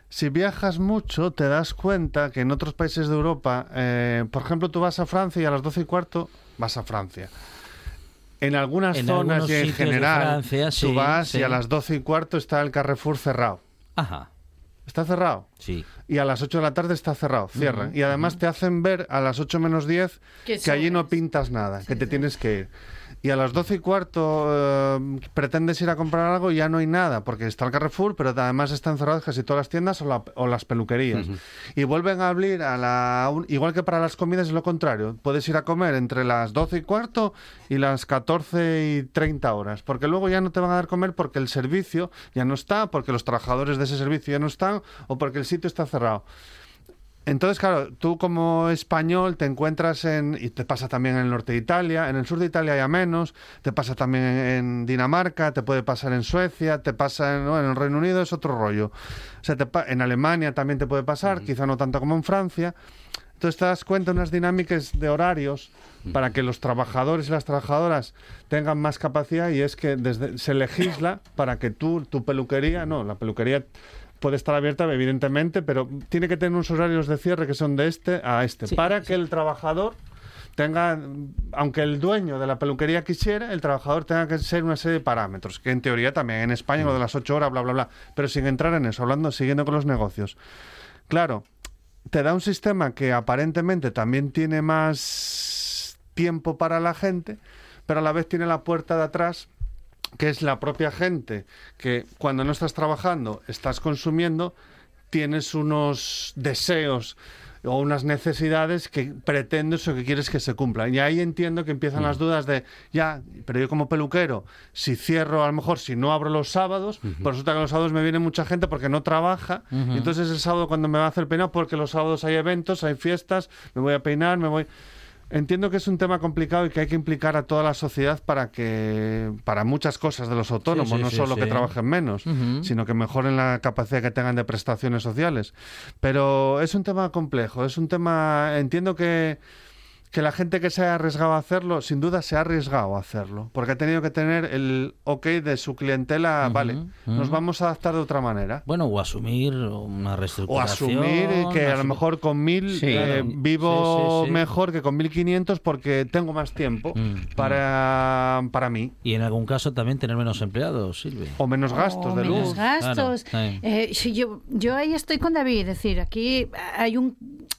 Si viajas mucho, te das cuenta que en otros países de Europa, eh, por ejemplo, tú vas a Francia y a las 12 y cuarto vas a Francia. En algunas En zonas y en general, Francia, sí, tú vas sí. y a las 12 y cuarto está el Carrefour cerrado. Ajá. Está cerrado. Sí. Y a las 8 de la tarde está cerrado, cierran. Y además te hacen ver a las 8 menos 10 Que allí no pintas nada, que te tienes que ir. Y a las 12 y cuarto eh, pretendes ir a comprar algo y ya no hay nada, porque está el Carrefour, pero además están cerradas casi todas las tiendas o, la- o las peluquerías. Y vuelven a abrir a la... un- igual que para las comidas es lo contrario. Puedes ir a comer entre las 12 y cuarto y las 14 y 30 horas, porque luego ya no te van a dar comer porque el servicio ya no está, porque los trabajadores de ese servicio ya no están o porque el sitio está cerrado. Entonces, claro, tú como español te encuentras en, y te pasa también en el norte de Italia, en el sur de Italia ya menos, te pasa también en Dinamarca, te puede pasar en Suecia, te pasa en, ¿no? en el Reino Unido, es otro rollo. O sea, te pa- en Alemania también te puede pasar, quizá no tanto como en Francia. Entonces te das cuenta de unas dinámicas de horarios para que los trabajadores y las trabajadoras tengan más capacidad y es que desde, se legisla para que tú, tu peluquería, no, la peluquería puede estar abierta evidentemente, pero tiene que tener unos horarios de cierre que son de este a este, Sí, para que el trabajador tenga, aunque el dueño de la peluquería quisiera, el trabajador tenga que ser una serie de parámetros, que en teoría también en España lo de las ocho horas, bla, bla, bla, pero sin entrar en eso, hablando, siguiendo con los negocios. Claro, te da un sistema que aparentemente también tiene más tiempo para la gente, pero a la vez tiene la puerta de atrás que es la propia gente que cuando no estás trabajando estás consumiendo, tienes unos deseos o unas necesidades que pretendes o que quieres que se cumplan. Y ahí entiendo que empiezan las dudas de, ya, pero yo como peluquero, si cierro, a lo mejor, si no abro los sábados, pues resulta que los sábados me viene mucha gente porque no trabaja, y entonces el sábado cuando me va a hacer peinado, porque los sábados hay eventos, hay fiestas, me voy a peinar, me voy... Entiendo que es un tema complicado y que hay que implicar a toda la sociedad para que para muchas cosas de los autónomos, Sí, sí, no sí, solo que trabajen menos, sino que mejoren la capacidad que tengan de prestaciones sociales. Pero es un tema complejo, es un tema entiendo que que la gente que se ha arriesgado a hacerlo, sin duda se ha arriesgado a hacerlo, porque ha tenido que tener el ok de su clientela, vale, nos vamos a adaptar de otra manera. Bueno, o asumir una O reestructuración. asumir que a lo mejor con mil Sí. eh, Claro. vivo Sí, sí, sí. mejor que con mil quinientos porque tengo más tiempo Mm, para, para mí. Y en algún caso también tener menos empleados, Silvia. O menos gastos O de menos luz. gastos. Claro. Eh, yo, yo ahí estoy con David, es decir, aquí hay un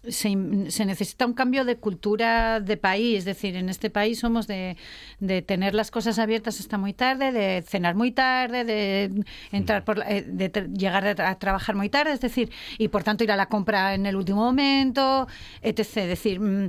se, necesita un cambio de cultura de país, es decir, en este país somos de, de tener las cosas abiertas hasta muy tarde, de cenar muy tarde, de entrar por eh, de llegar a, trabajar muy tarde, es decir, y por tanto ir a la compra en el último momento, etc. Es decir, mm,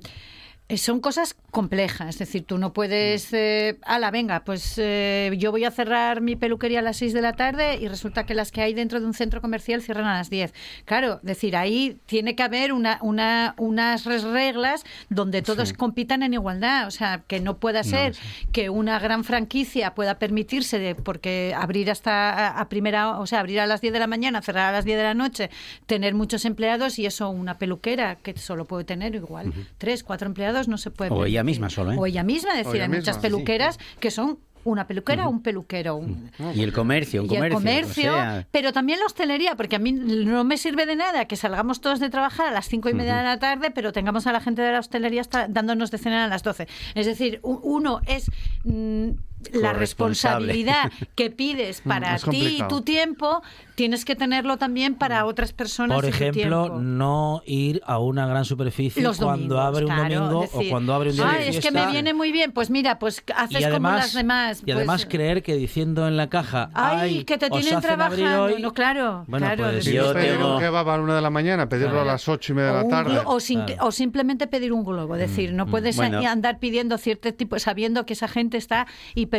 son cosas complejas, es decir, tú no puedes, eh, ala, venga, pues eh, yo voy a cerrar mi peluquería a las 6 de la tarde y resulta que las que hay dentro de un centro comercial cierran a las 10. Claro, es decir, ahí tiene que haber una, una, unas reglas donde todos Sí. compitan en igualdad, o sea, que no pueda No, ser sí. que una gran franquicia pueda permitirse, de, porque abrir hasta a, a primera, o sea, abrir a las 10 de la mañana, cerrar a las 10 de la noche, tener muchos empleados y eso una peluquera que solo puede tener igual tres, cuatro empleados no se puede. O ella misma solo, ¿eh? O ella misma, es decir, hay misma, muchas sí. peluqueras que son una peluquera o un peluquero. un- Y el comercio, un y el comercio. comercio, o sea, pero también la hostelería, porque a mí no me sirve de nada que salgamos todos de trabajar a las cinco y media de la tarde, pero tengamos a la gente de la hostelería hasta dándonos de cenar a las 12. Es decir, uno es mm, la responsabilidad que pides para es ti y tu tiempo, tienes que tenerlo también para otras personas. Por y su ejemplo, tiempo. no ir a una gran superficie Los cuando domingos, abre un claro, domingo decir, o cuando abre un día "Ay, de es que fiesta". me viene muy bien, pues mira, pues haces y además, como las demás. y pues, además creer que diciendo en la caja, Ay, "Ay, que te tienen trabajando. hoy", No, claro, Bueno, claro. pues yo tengo- un kebab a la una de la mañana, pedirlo a las ocho y media de la tarde. o sin- Claro. o simplemente pedir un globo, es decir, no puedes Bueno. andar pidiendo cierto tipo, sabiendo que esa gente está hiperexplotada,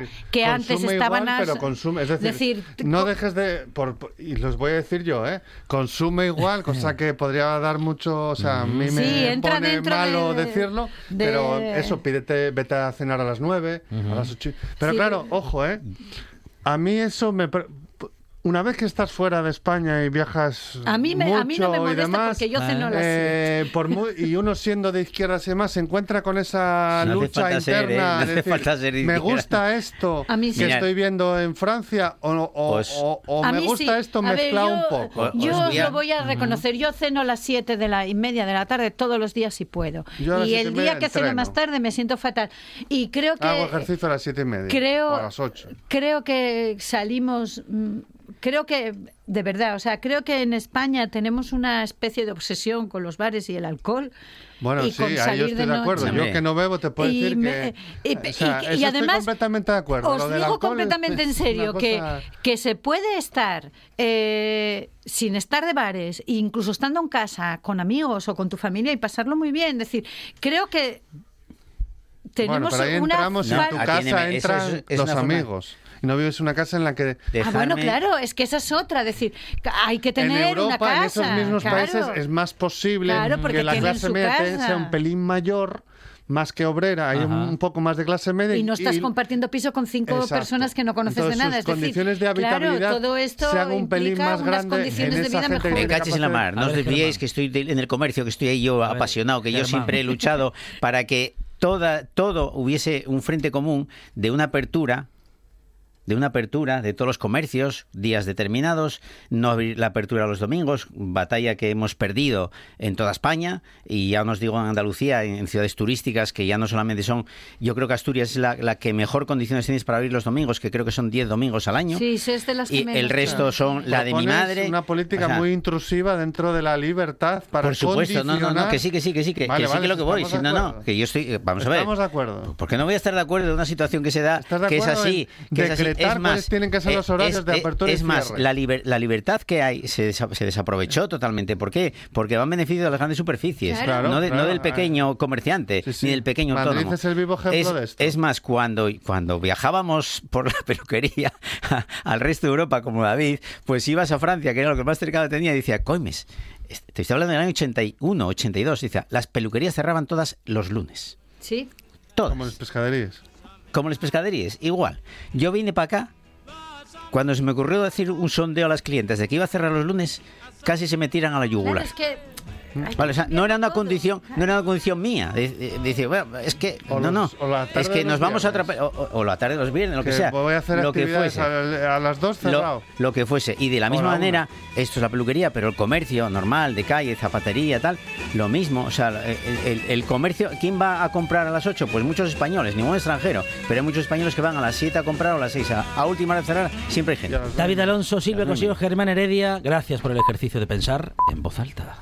Decir, que antes estaban igual, as- pero consume, es decir, decir, no dejes de por, y los voy a decir yo, ¿eh? Consume igual, cosa que podría dar mucho, o sea, a mí me entra pone malo de- decirlo, de- pero eso, pídete, vete a cenar a las nueve, a las ocho. Pero Sí. claro, ojo, ¿eh? A mí eso me pre- una vez que estás fuera de España y viajas A mí, me, a mí no me mucho y molesta demás, porque yo ceno a las siete. eh, por muy- y uno siendo de izquierdas y demás se encuentra con esa No hace lucha falta ser, ¿eh? interna. No decir, falta ser me izquierda". gusta esto A mí sí. que estoy viendo en Francia o, o- Pues- o- o A me gusta sí. esto mezclado un poco. Yo Os a- lo voy a reconocer. Yo ceno a las 7 de la y media de la tarde todos los días si puedo. Yo Y el día que entreno. más tarde me siento fatal. Y creo que Hago ejercicio a las siete y media creo o a las ocho. creo que salimos mm, creo que de verdad o sea creo que en España tenemos una especie de obsesión con los bares y el alcohol Bueno, y sí, con ahí salir yo estoy de, noche. acuerdo. Yo que no bebo te puedo Y decir me- que... y- o sea, y- y eso estoy además, completamente de acuerdo. Os Lo del digo completamente es en serio que, que se puede estar eh, sin estar de bares, incluso estando en casa con amigos o con tu familia y pasarlo muy bien. Es decir, creo que tenemos bueno, pero ahí una entramos en tu casa eso entran es- es los una forma- amigos. Y no vives en una casa en la que... Ah, bueno, claro, es que esa es otra. Es decir, hay que tener en Europa, una casa. en esos mismos claro. países, es más posible Claro, porque que la clase media casa. sea un pelín mayor, más que obrera, hay un, poco más de clase media. Y no estás compartiendo piso con cinco Exacto. personas que no conoces Entonces, de nada. sus es decir, condiciones de claro, habitabilidad todo esto se haga un pelín más grande condiciones en de esa vida gente mejor. Me caches en la mar, no os desviéis que estoy de- en el comercio, que estoy ahí yo ver, apasionado, que yo siempre he luchado para que toda, todo hubiese un frente común de una apertura de una apertura de todos los comercios, días determinados, no abrir la apertura los domingos, batalla que hemos perdido en toda España y ya os digo en Andalucía, en ciudades turísticas que ya no solamente son, yo creo que Asturias es la, la que mejor condiciones tienes para abrir los domingos, que creo que son 10 domingos al año. Sí, sí, es de las que y el resto son la de mi madre. una política o sea, muy intrusiva dentro de la libertad para por supuesto, no, no, no, que sí, que sí, que sí, que, Vale, que sí vale, que lo que voy. estamos no, no, acuerdo. que yo estoy, vamos a ver. Estamos de acuerdo. Porque no voy a estar de acuerdo de una situación que se da, ¿Estás de que es así, en que es así. Decretar Es más, cuáles tienen que ser eh, los horarios es- de eh, apertura y Es más, cierre? la, liber- la libertad que hay se, desa- se desaprovechó totalmente. ¿Por qué? Porque va en beneficio de las grandes superficies, Claro. no, de- no Claro, del pequeño comerciante, Sí, sí. ni del pequeño Madrid autónomo. es el vivo ejemplo es, de esto. es más, cuando, cuando viajábamos por la peluquería al resto de Europa, como David, pues ibas a Francia, que era lo que más cercano tenía, y decía, coimes, te estoy hablando del año 81, 82, dice, las peluquerías cerraban todas los lunes. Sí. Todas. Como las pescaderías. Como las pescaderías, igual. Yo vine para acá, cuando se me ocurrió decir un sondeo a las clientes de que iba a cerrar los lunes, casi se me tiran a la yugular. es que Vale, o sea, no era una condición, no era una condición mía. Dice, bueno, es que O no, no, los- es que nos vamos a atrapar o, o- la tarde de los viernes, lo que, Que sea, voy a hacer lo que fuese. a, a las dos Lo, cerrado. lo que fuese. Y de la misma la una. manera, esto es la peluquería, pero el comercio normal, de calle, zapatería, tal, lo mismo. O sea, el, el- el comercio, ¿quién va a comprar a las 8? Pues muchos españoles, ningún extranjero. Pero hay muchos españoles que van a las 7 a comprar o a las 6 a, a última hora de cerrar, siempre hay gente. David Alonso, Silvia Cosío, Germán Heredia, gracias por el ejercicio de pensar en voz alta.